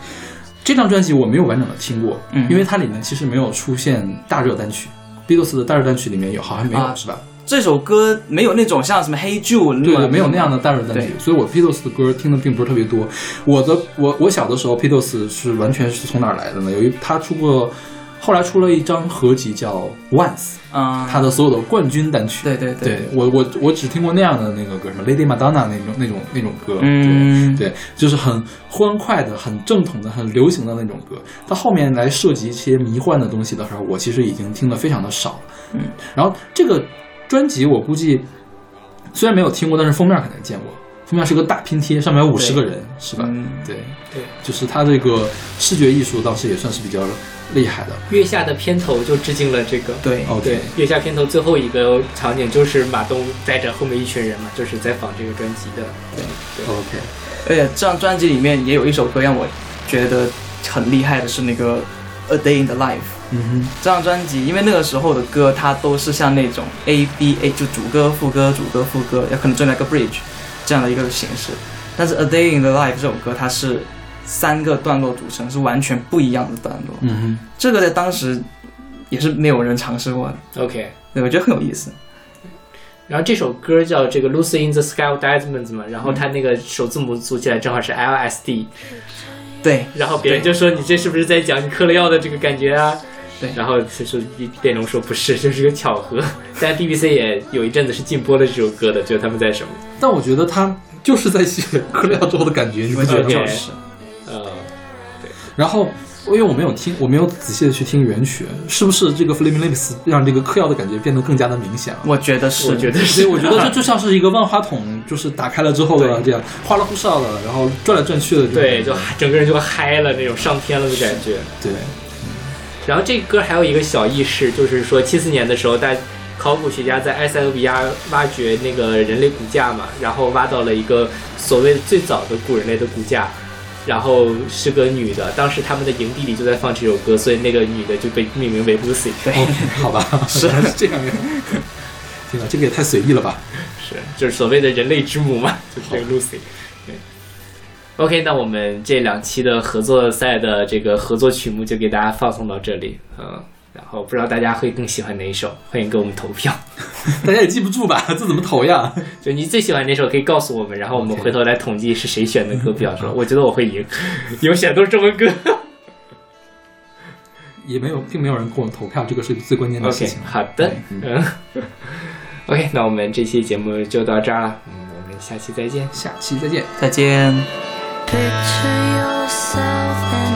这张专辑我没有完整的听过，嗯因为它里面其实没有出现大热单曲。Beatles 的大热单曲里面有，好像没有、啊是吧？这首歌没有那种像什么《Hey Jude》那么对对，没有那样的大热单曲对，所以我 Beatles 的歌听的并不是特别多。我的我我小的时候 Beatles 是完全是从哪儿来的呢？有一他出过，后来出了一张合集叫 Once，啊，他的所有的冠军单曲。对对对我我我只听过那样的那个歌，什么 Lady Madonna 那种那种那种歌。嗯对，对，就是很欢快的、很正统的、很流行的那种歌。到后面来涉及一些迷幻的东西的时候，我其实已经听的非常的少了。嗯，然后这个专辑我估计虽然没有听过，但是封面肯定见过。封面是个大拼贴，上面有五十个人，是吧？嗯对对，就是他这个视觉艺术倒是也算是比较厉害的。月下的片头就致敬了这个。对哦对，月下片头最后一个场景就是马东带着后面一群人嘛，就是在仿这个专辑的。对对 OK，而且这张专辑里面也有一首歌让我觉得很厉害的是那个《A Day in the Life》。嗯哼，这张专辑，因为那个时候的歌，它都是像那种 A B A 就主歌、副歌、主歌、副歌，也可能中间来个 bridge 这样的一个形式。但是《A Day in the Life》这首歌，它是三个段落组成，是完全不一样的段落。嗯哼，这个在当时也是没有人尝试过的，OK。对我觉得很有意思。然后这首歌叫这个 Lucy in the Sky of Diamonds 嘛，然后它那个首字母组起来正好是 LSD，对，然后别人就说你这是不是在讲你嗑了药的这个感觉啊？对然后其实电龙说不是，这是个巧合。但 BBC 也有一阵子是禁播了这首歌的，就是他们在什么？但我觉得他就是在写 嗑了药之后的感觉，你不觉得吗就是呃，然后，因为我没有听，我没有仔细的去听原曲，是不是这个 Flaming Lips 让这个嗑药的感觉变得更加的明显了？我觉得是，我觉得所是，以我觉得这就像是一个万花筒，就是打开了之后的这样花里胡哨的，然后转来转去的对，就整个人就嗨了那种上天了的感觉。对。然后这歌还有一个小轶事，就是说七四年的时候，大考古学家在埃塞俄比亚挖掘那个人类骨架嘛，然后挖到了一个所谓最早的古人类的骨架，然后是个女的，当时他们的营地里就在放这首歌，所以那个女的就被命名为 Lucy。对，哦，好吧，是是这样呀。天哪，这 个也太随意了吧！是，就是所谓的人类之母嘛，就是这个 Lucy。对。OK，那我们这两期的合作赛的这个合作曲目就给大家放送到这里，嗯，然后不知道大家会更喜欢哪一首，欢迎给我们投票。大家也记不住吧？这怎么投呀？就你最喜欢哪首可以告诉我们，然后我们回头来统计是谁选的歌比较多。我觉得我会赢，因为选的都是中文歌。也没有，并没有人给我们投票，这个是最关键的事 OK，情。好的，嗯，OK，那我们这期节目就到这儿了，嗯，我们下期再见。下期再见。再见。Picture yourself in